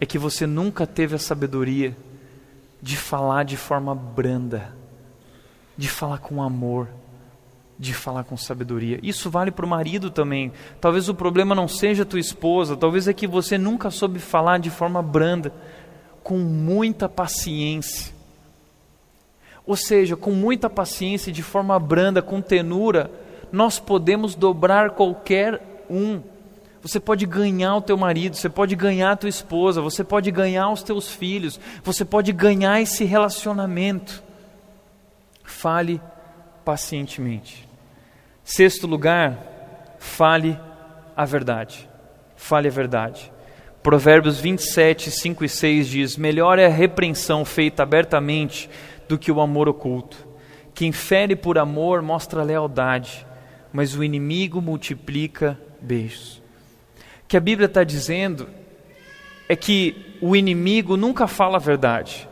é que você nunca teve a sabedoria de falar de forma branda, de falar com amor, de falar com sabedoria. Isso vale para o marido também. Talvez o problema não seja tua esposa, talvez é que você nunca soube falar de forma branda, com muita paciência. Ou seja, com muita paciência, de forma branda, com tenura, nós podemos dobrar qualquer um você pode ganhar o teu marido, você pode ganhar a tua esposa, você pode ganhar os teus filhos, você pode ganhar esse relacionamento. Fale pacientemente. Sexto lugar, fale a verdade. Fale a verdade. Provérbios 27, 5 e 6 diz: Melhor é a repreensão feita abertamente do que o amor oculto. Quem fere por amor mostra lealdade, mas o inimigo multiplica beijos que a Bíblia está dizendo é que o inimigo nunca fala a verdade.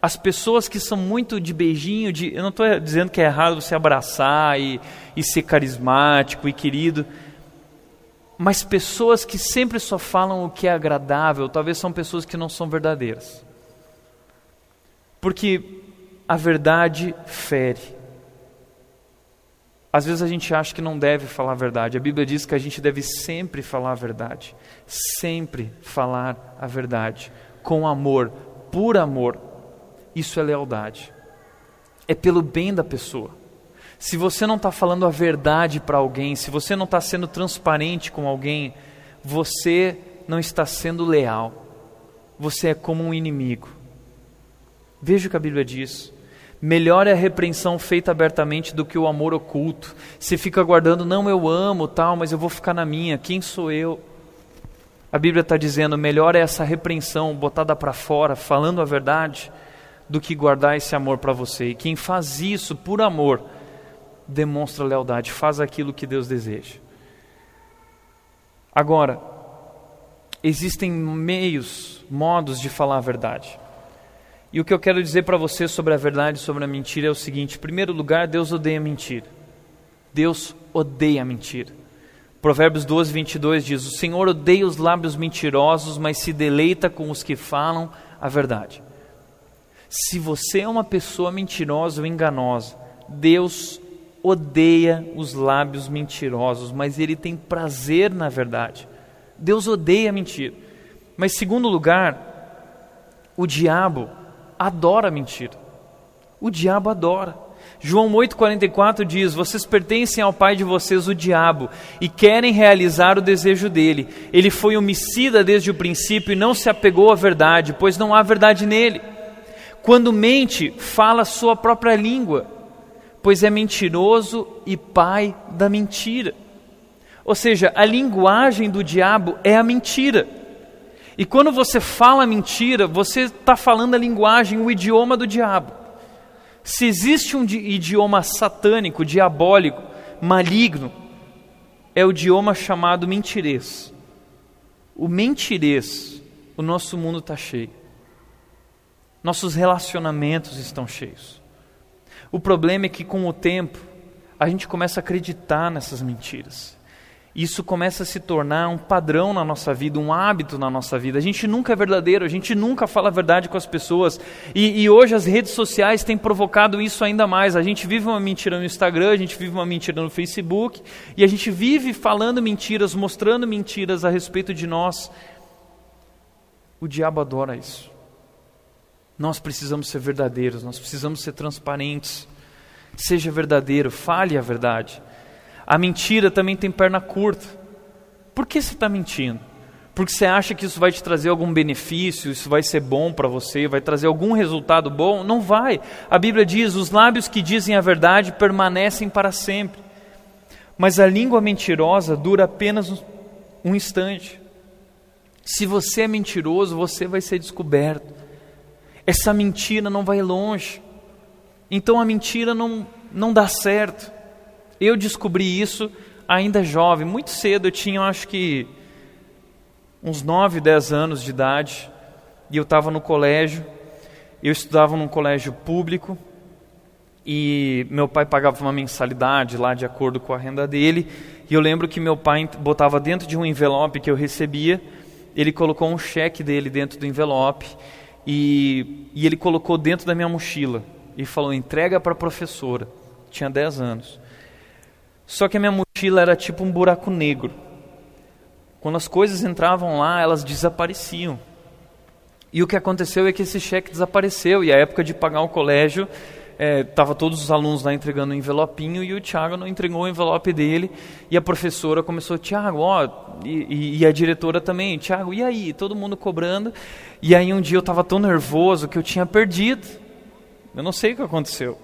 As pessoas que são muito de beijinho, de, eu não estou dizendo que é errado você abraçar e, e ser carismático e querido, mas pessoas que sempre só falam o que é agradável, talvez são pessoas que não são verdadeiras. Porque a verdade fere. Às vezes a gente acha que não deve falar a verdade. A Bíblia diz que a gente deve sempre falar a verdade. Sempre falar a verdade. Com amor, por amor. Isso é lealdade. É pelo bem da pessoa. Se você não está falando a verdade para alguém, se você não está sendo transparente com alguém, você não está sendo leal. Você é como um inimigo. Veja o que a Bíblia diz. Melhor é a repreensão feita abertamente do que o amor oculto. Você fica guardando, não, eu amo, tal, mas eu vou ficar na minha. Quem sou eu? A Bíblia está dizendo, melhor é essa repreensão botada para fora, falando a verdade, do que guardar esse amor para você. E quem faz isso por amor, demonstra lealdade, faz aquilo que Deus deseja. Agora, existem meios, modos de falar a verdade. E o que eu quero dizer para você sobre a verdade e sobre a mentira é o seguinte: em primeiro lugar, Deus odeia mentira. Deus odeia mentira. Provérbios 12, 22 diz: O Senhor odeia os lábios mentirosos, mas se deleita com os que falam a verdade. Se você é uma pessoa mentirosa ou enganosa, Deus odeia os lábios mentirosos, mas Ele tem prazer na verdade. Deus odeia a mentira. Mas, segundo lugar, o diabo adora a mentira. O diabo adora. João 8,44 diz: Vocês pertencem ao pai de vocês, o diabo, e querem realizar o desejo dele. Ele foi homicida desde o princípio e não se apegou à verdade, pois não há verdade nele. Quando mente, fala sua própria língua, pois é mentiroso e pai da mentira. Ou seja, a linguagem do diabo é a mentira. E quando você fala mentira, você está falando a linguagem, o idioma do diabo. Se existe um idioma satânico, diabólico, maligno, é o idioma chamado mentirês. O mentirês, o nosso mundo está cheio. Nossos relacionamentos estão cheios. O problema é que com o tempo, a gente começa a acreditar nessas mentiras isso começa a se tornar um padrão na nossa vida, um hábito na nossa vida. A gente nunca é verdadeiro, a gente nunca fala a verdade com as pessoas. E, e, hoje as redes sociais têm provocado isso ainda mais. A gente vive uma mentira no Instagram, a gente vive uma mentira no Facebook, e a gente vive falando mentiras, mostrando mentiras a respeito de nós. O diabo adora isso. Nós precisamos ser verdadeiros, nós precisamos ser transparentes. Seja verdadeiro, fale a verdade. A mentira também tem perna curta. Por que você está mentindo? Porque você acha que isso vai te trazer algum benefício, isso vai ser bom para você, vai trazer algum resultado bom? Não vai. A Bíblia diz: os lábios que dizem a verdade permanecem para sempre. Mas a língua mentirosa dura apenas um instante. Se você é mentiroso, você vai ser descoberto. Essa mentira não vai longe. Então a mentira não, não dá certo. Eu descobri isso ainda jovem, muito cedo, eu tinha acho que uns 9, 10 anos de idade, e eu estava no colégio, eu estudava num colégio público, e meu pai pagava uma mensalidade lá de acordo com a renda dele, e eu lembro que meu pai botava dentro de um envelope que eu recebia, ele colocou um cheque dele dentro do envelope, e, e ele colocou dentro da minha mochila, e falou, entrega para a professora, tinha 10 anos. Só que a minha mochila era tipo um buraco negro. Quando as coisas entravam lá, elas desapareciam. E o que aconteceu é que esse cheque desapareceu. E a época de pagar o colégio, estava é, todos os alunos lá entregando um envelopinho e o Tiago não entregou o envelope dele. E a professora começou, Tiago, ó, e, e, a diretora também, Tiago, e aí? Todo mundo cobrando. E aí um dia eu estava tão nervoso que eu tinha perdido. Eu não sei o que aconteceu.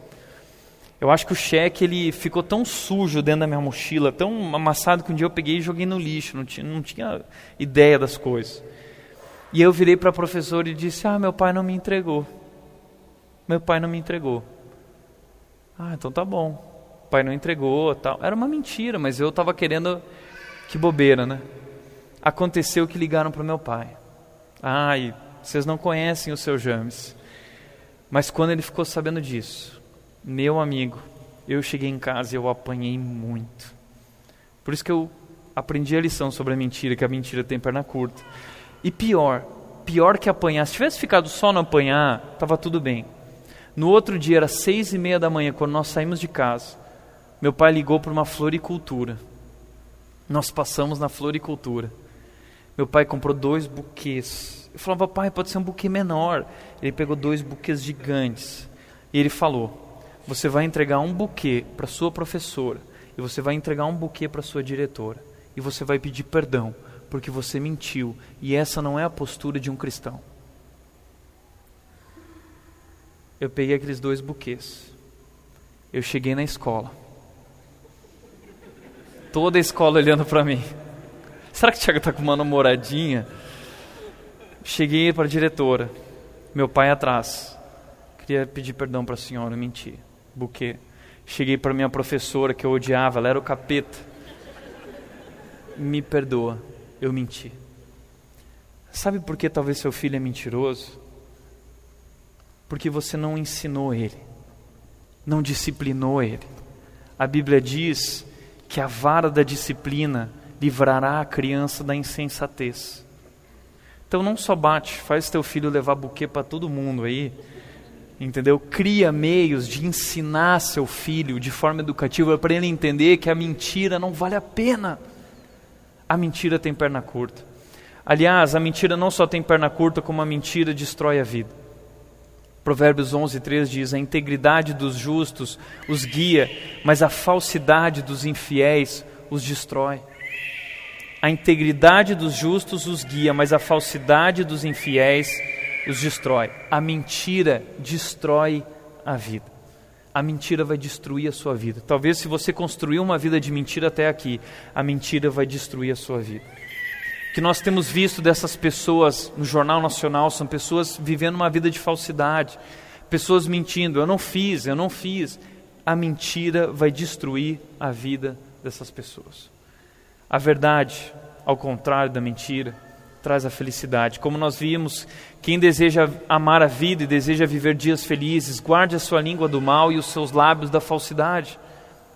Eu acho que o cheque ele ficou tão sujo dentro da minha mochila, tão amassado que um dia eu peguei e joguei no lixo, não tinha, não tinha ideia das coisas. E eu virei para a professora e disse: Ah, meu pai não me entregou. Meu pai não me entregou. Ah, então tá bom. Pai não entregou, tal. Era uma mentira, mas eu estava querendo que bobeira, né? Aconteceu que ligaram para o meu pai. Ai, vocês não conhecem o seu James. Mas quando ele ficou sabendo disso, meu amigo, eu cheguei em casa e eu apanhei muito. Por isso que eu aprendi a lição sobre a mentira, que a mentira tem perna curta. E pior, pior que apanhar. Se tivesse ficado só no apanhar, estava tudo bem. No outro dia, era seis e meia da manhã, quando nós saímos de casa. Meu pai ligou para uma floricultura. Nós passamos na floricultura. Meu pai comprou dois buquês. Eu falava, pai, pode ser um buquê menor. Ele pegou dois buquês gigantes. E ele falou: você vai entregar um buquê para sua professora e você vai entregar um buquê para sua diretora e você vai pedir perdão porque você mentiu e essa não é a postura de um cristão. Eu peguei aqueles dois buquês. Eu cheguei na escola. Toda a escola olhando para mim. Será que o Thiago está com uma namoradinha? Cheguei para a diretora. Meu pai atrás. Queria pedir perdão para a senhora, menti. Buquê. Cheguei para minha professora que eu odiava, ela era o capeta. Me perdoa, eu menti. Sabe por que talvez seu filho é mentiroso? Porque você não ensinou ele, não disciplinou ele. A Bíblia diz que a vara da disciplina livrará a criança da insensatez. Então não só bate, faz teu filho levar buquê para todo mundo aí, entendeu? Cria meios de ensinar seu filho de forma educativa para ele entender que a mentira não vale a pena. A mentira tem perna curta. Aliás, a mentira não só tem perna curta, como a mentira destrói a vida. Provérbios 11, 3 diz: A integridade dos justos os guia, mas a falsidade dos infiéis os destrói. A integridade dos justos os guia, mas a falsidade dos infiéis os destrói. A mentira destrói a vida. A mentira vai destruir a sua vida. Talvez se você construiu uma vida de mentira até aqui, a mentira vai destruir a sua vida. O que nós temos visto dessas pessoas no Jornal Nacional são pessoas vivendo uma vida de falsidade, pessoas mentindo. Eu não fiz, eu não fiz. A mentira vai destruir a vida dessas pessoas. A verdade, ao contrário da mentira, traz a felicidade. Como nós vimos, quem deseja amar a vida e deseja viver dias felizes, guarde a sua língua do mal e os seus lábios da falsidade.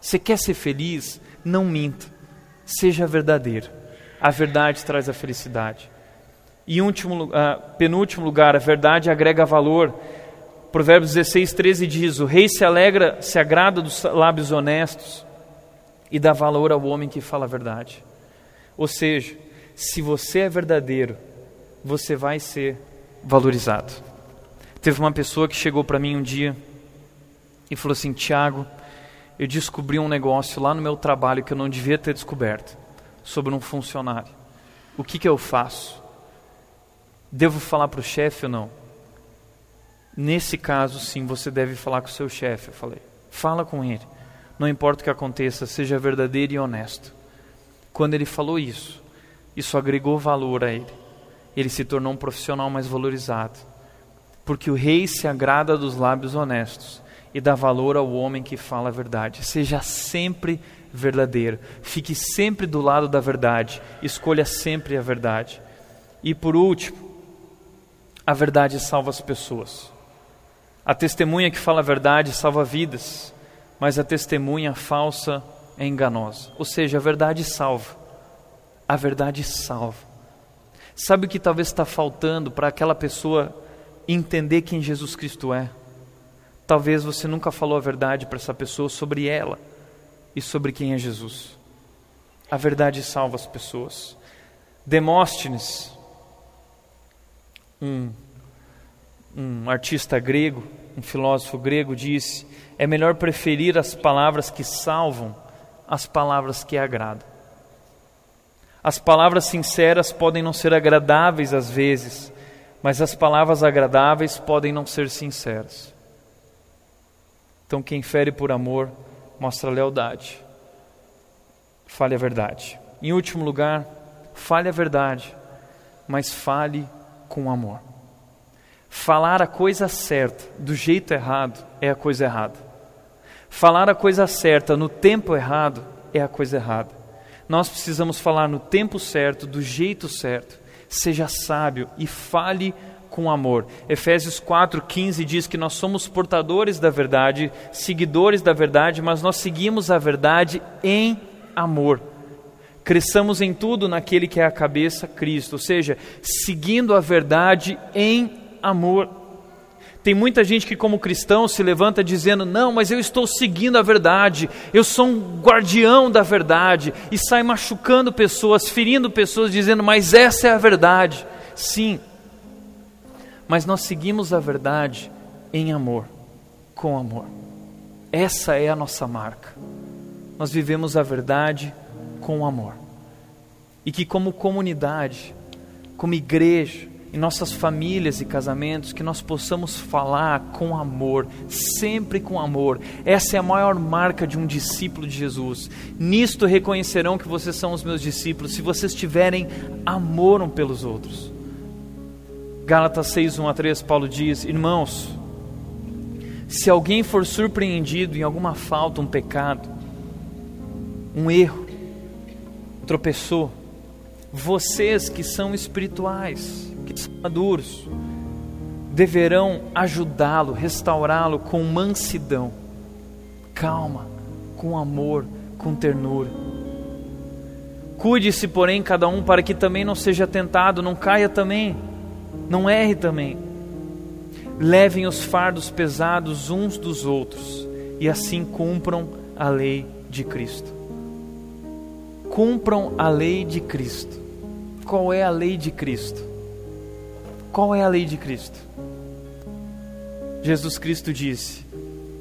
Você quer ser feliz? Não minta. Seja verdadeiro. A verdade traz a felicidade. E último, uh, penúltimo lugar, a verdade agrega valor. Provérbios 16, 13 diz: O rei se alegra, se agrada dos lábios honestos e dá valor ao homem que fala a verdade. Ou seja, se você é verdadeiro, você vai ser valorizado. Teve uma pessoa que chegou para mim um dia e falou assim: Tiago, eu descobri um negócio lá no meu trabalho que eu não devia ter descoberto sobre um funcionário. O que, que eu faço? Devo falar para o chefe ou não? Nesse caso, sim, você deve falar com o seu chefe. Eu falei: fala com ele. Não importa o que aconteça, seja verdadeiro e honesto. Quando ele falou isso, isso agregou valor a ele. Ele se tornou um profissional mais valorizado. Porque o rei se agrada dos lábios honestos e dá valor ao homem que fala a verdade. Seja sempre verdadeiro. Fique sempre do lado da verdade. Escolha sempre a verdade. E por último, a verdade salva as pessoas. A testemunha que fala a verdade salva vidas, mas a testemunha falsa é enganosa. Ou seja, a verdade salva. A verdade salva. Sabe o que talvez está faltando para aquela pessoa entender quem Jesus Cristo é? Talvez você nunca falou a verdade para essa pessoa sobre ela e sobre quem é Jesus. A verdade salva as pessoas. Demóstenes, um, um artista grego, um filósofo grego, disse: é melhor preferir as palavras que salvam às palavras que agradam. As palavras sinceras podem não ser agradáveis às vezes, mas as palavras agradáveis podem não ser sinceras. Então, quem fere por amor, mostra lealdade. Fale a verdade. Em último lugar, fale a verdade, mas fale com amor. Falar a coisa certa do jeito errado é a coisa errada. Falar a coisa certa no tempo errado é a coisa errada nós precisamos falar no tempo certo, do jeito certo. Seja sábio e fale com amor. Efésios 4:15 diz que nós somos portadores da verdade, seguidores da verdade, mas nós seguimos a verdade em amor. Cresçamos em tudo naquele que é a cabeça, Cristo, ou seja, seguindo a verdade em amor. Tem muita gente que, como cristão, se levanta dizendo: Não, mas eu estou seguindo a verdade, eu sou um guardião da verdade, e sai machucando pessoas, ferindo pessoas, dizendo: Mas essa é a verdade. Sim, mas nós seguimos a verdade em amor, com amor. Essa é a nossa marca. Nós vivemos a verdade com amor. E que, como comunidade, como igreja, em nossas famílias e casamentos, que nós possamos falar com amor, sempre com amor. Essa é a maior marca de um discípulo de Jesus. Nisto reconhecerão que vocês são os meus discípulos, se vocês tiverem amor um pelos outros. Gálatas 6, 1 a 3, Paulo diz: Irmãos, se alguém for surpreendido em alguma falta, um pecado, um erro, tropeçou, vocês que são espirituais, são maduros, deverão ajudá-lo, restaurá-lo com mansidão, calma, com amor, com ternura. Cuide-se, porém, cada um para que também não seja tentado, não caia também, não erre também. Levem os fardos pesados uns dos outros e assim cumpram a lei de Cristo. Cumpram a lei de Cristo. Qual é a lei de Cristo? Qual é a lei de Cristo? Jesus Cristo disse: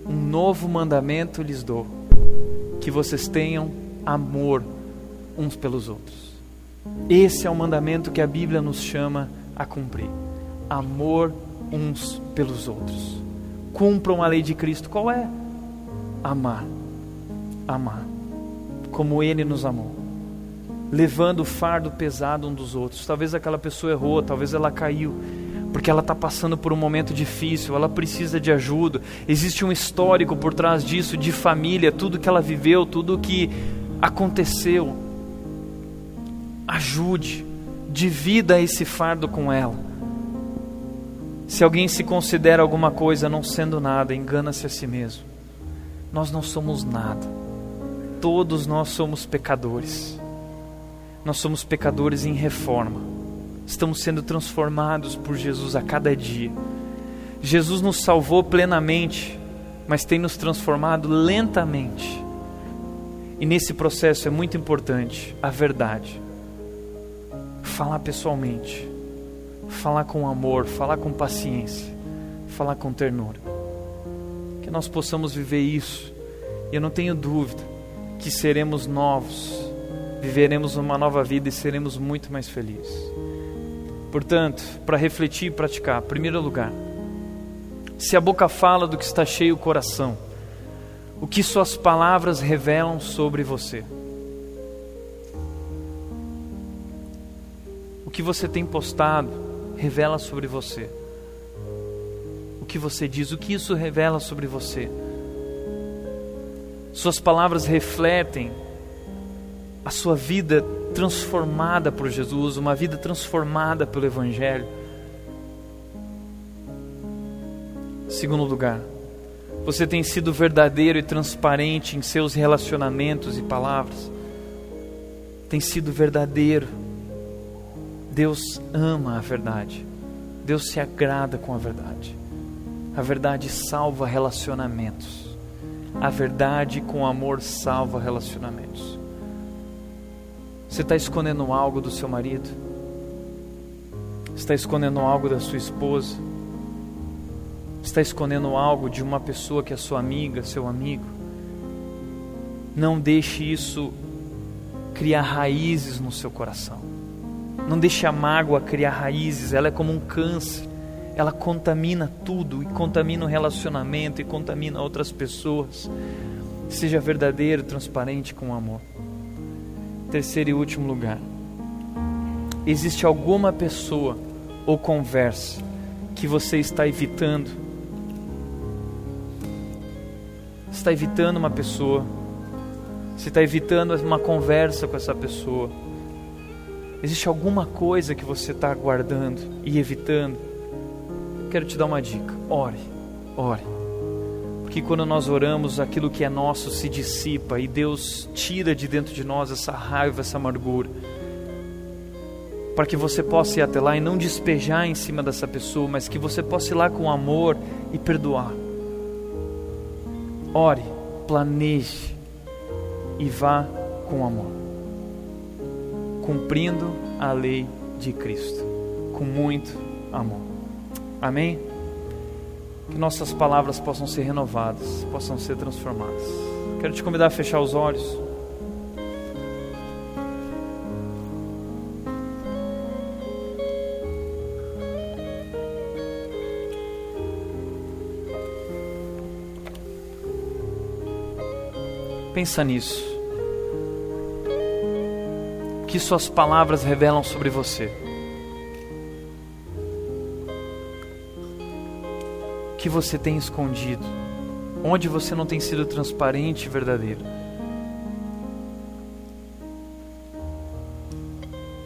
Um novo mandamento lhes dou, que vocês tenham amor uns pelos outros. Esse é o mandamento que a Bíblia nos chama a cumprir. Amor uns pelos outros. Cumpram a lei de Cristo. Qual é? Amar. Amar. Como Ele nos amou levando o fardo pesado um dos outros. Talvez aquela pessoa errou, talvez ela caiu, porque ela está passando por um momento difícil, ela precisa de ajuda. Existe um histórico por trás disso, de família, tudo que ela viveu, tudo que aconteceu. Ajude, divida esse fardo com ela. Se alguém se considera alguma coisa não sendo nada, engana-se a si mesmo. Nós não somos nada. Todos nós somos pecadores nós somos pecadores em reforma. Estamos sendo transformados por Jesus a cada dia. Jesus nos salvou plenamente, mas tem nos transformado lentamente. E nesse processo é muito importante a verdade. Falar pessoalmente, falar com amor, falar com paciência, falar com ternura. Que nós possamos viver isso. E eu não tenho dúvida que seremos novos viveremos uma nova vida e seremos muito mais felizes. Portanto, para refletir e praticar, em primeiro lugar, se a boca fala do que está cheio o coração, o que suas palavras revelam sobre você? O que você tem postado revela sobre você. O que você diz, o que isso revela sobre você? Suas palavras refletem a sua vida transformada por Jesus, uma vida transformada pelo Evangelho. Segundo lugar, você tem sido verdadeiro e transparente em seus relacionamentos e palavras. Tem sido verdadeiro. Deus ama a verdade. Deus se agrada com a verdade. A verdade salva relacionamentos. A verdade com amor salva relacionamentos. Você está escondendo algo do seu marido? Está escondendo algo da sua esposa? Está escondendo algo de uma pessoa que é sua amiga, seu amigo? Não deixe isso criar raízes no seu coração. Não deixe a mágoa criar raízes, ela é como um câncer. Ela contamina tudo e contamina o relacionamento e contamina outras pessoas. Seja verdadeiro, transparente com amor. Terceiro e último lugar. Existe alguma pessoa ou conversa que você está evitando? Está evitando uma pessoa? Você está evitando uma conversa com essa pessoa? Existe alguma coisa que você está guardando e evitando? Quero te dar uma dica. Ore, ore que quando nós oramos, aquilo que é nosso se dissipa e Deus tira de dentro de nós essa raiva, essa amargura. Para que você possa ir até lá e não despejar em cima dessa pessoa, mas que você possa ir lá com amor e perdoar. Ore, planeje e vá com amor, cumprindo a lei de Cristo, com muito amor. Amém? Que nossas palavras possam ser renovadas, possam ser transformadas. Quero te convidar a fechar os olhos. Pensa nisso. O que suas palavras revelam sobre você? Que você tem escondido? Onde você não tem sido transparente e verdadeiro?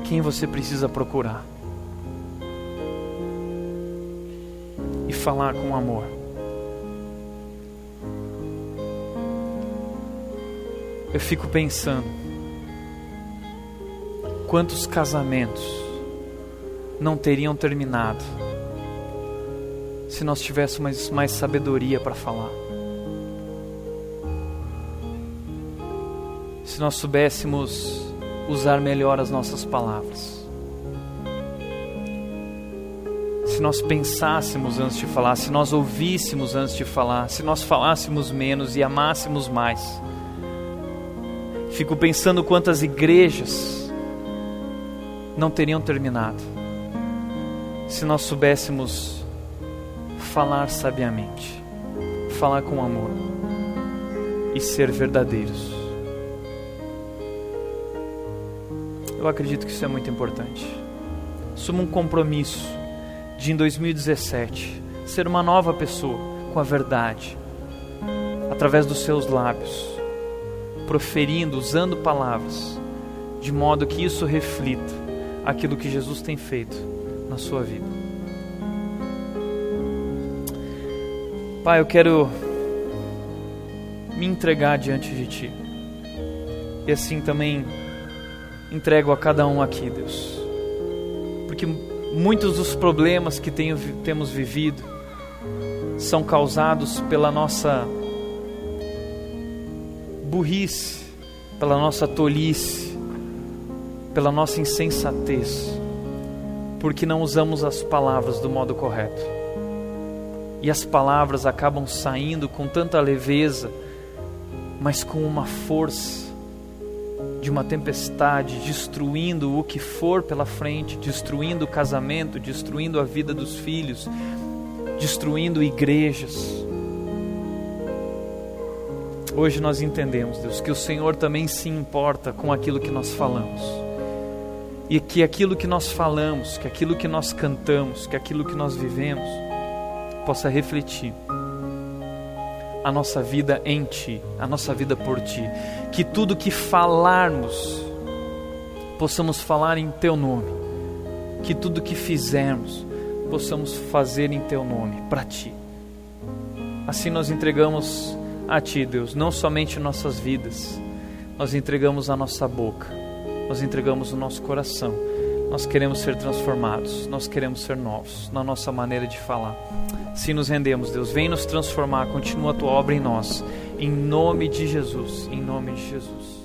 Quem você precisa procurar? E falar com amor. Eu fico pensando quantos casamentos não teriam terminado se nós tivéssemos mais sabedoria para falar. Se nós soubéssemos usar melhor as nossas palavras. Se nós pensássemos antes de falar, se nós ouvíssemos antes de falar, se nós falássemos menos e amássemos mais. Fico pensando quantas igrejas não teriam terminado se nós soubéssemos falar sabiamente, falar com amor e ser verdadeiros. Eu acredito que isso é muito importante. Assuma um compromisso de em 2017 ser uma nova pessoa com a verdade através dos seus lábios proferindo, usando palavras, de modo que isso reflita aquilo que Jesus tem feito na sua vida. Pai, eu quero me entregar diante de Ti. E assim também entrego a cada um aqui, Deus. Porque muitos dos problemas que tenho, temos vivido são causados pela nossa burrice, pela nossa tolice, pela nossa insensatez, porque não usamos as palavras do modo correto. E as palavras acabam saindo com tanta leveza, mas com uma força de uma tempestade, destruindo o que for pela frente, destruindo o casamento, destruindo a vida dos filhos, destruindo igrejas Hoje nós entendemos, Deus, que o Senhor também se importa com aquilo que nós falamos. E que aquilo que nós falamos, que aquilo que nós cantamos, que aquilo que nós vivemos, possa refletir a nossa vida em Ti, a nossa vida por Ti. Que tudo que falarmos, possamos falar em Teu nome. Que tudo que fizermos, possamos fazer em Teu nome, para Ti. Assim nós entregamos a Ti, Deus, não somente nossas vidas, nós entregamos a nossa boca, nós entregamos o nosso coração. Nós queremos ser transformados, nós queremos ser novos na nossa maneira de falar. Se nos rendemos, Deus, vem nos transformar, continua a tua obra em nós. Em nome de Jesus, em nome de Jesus.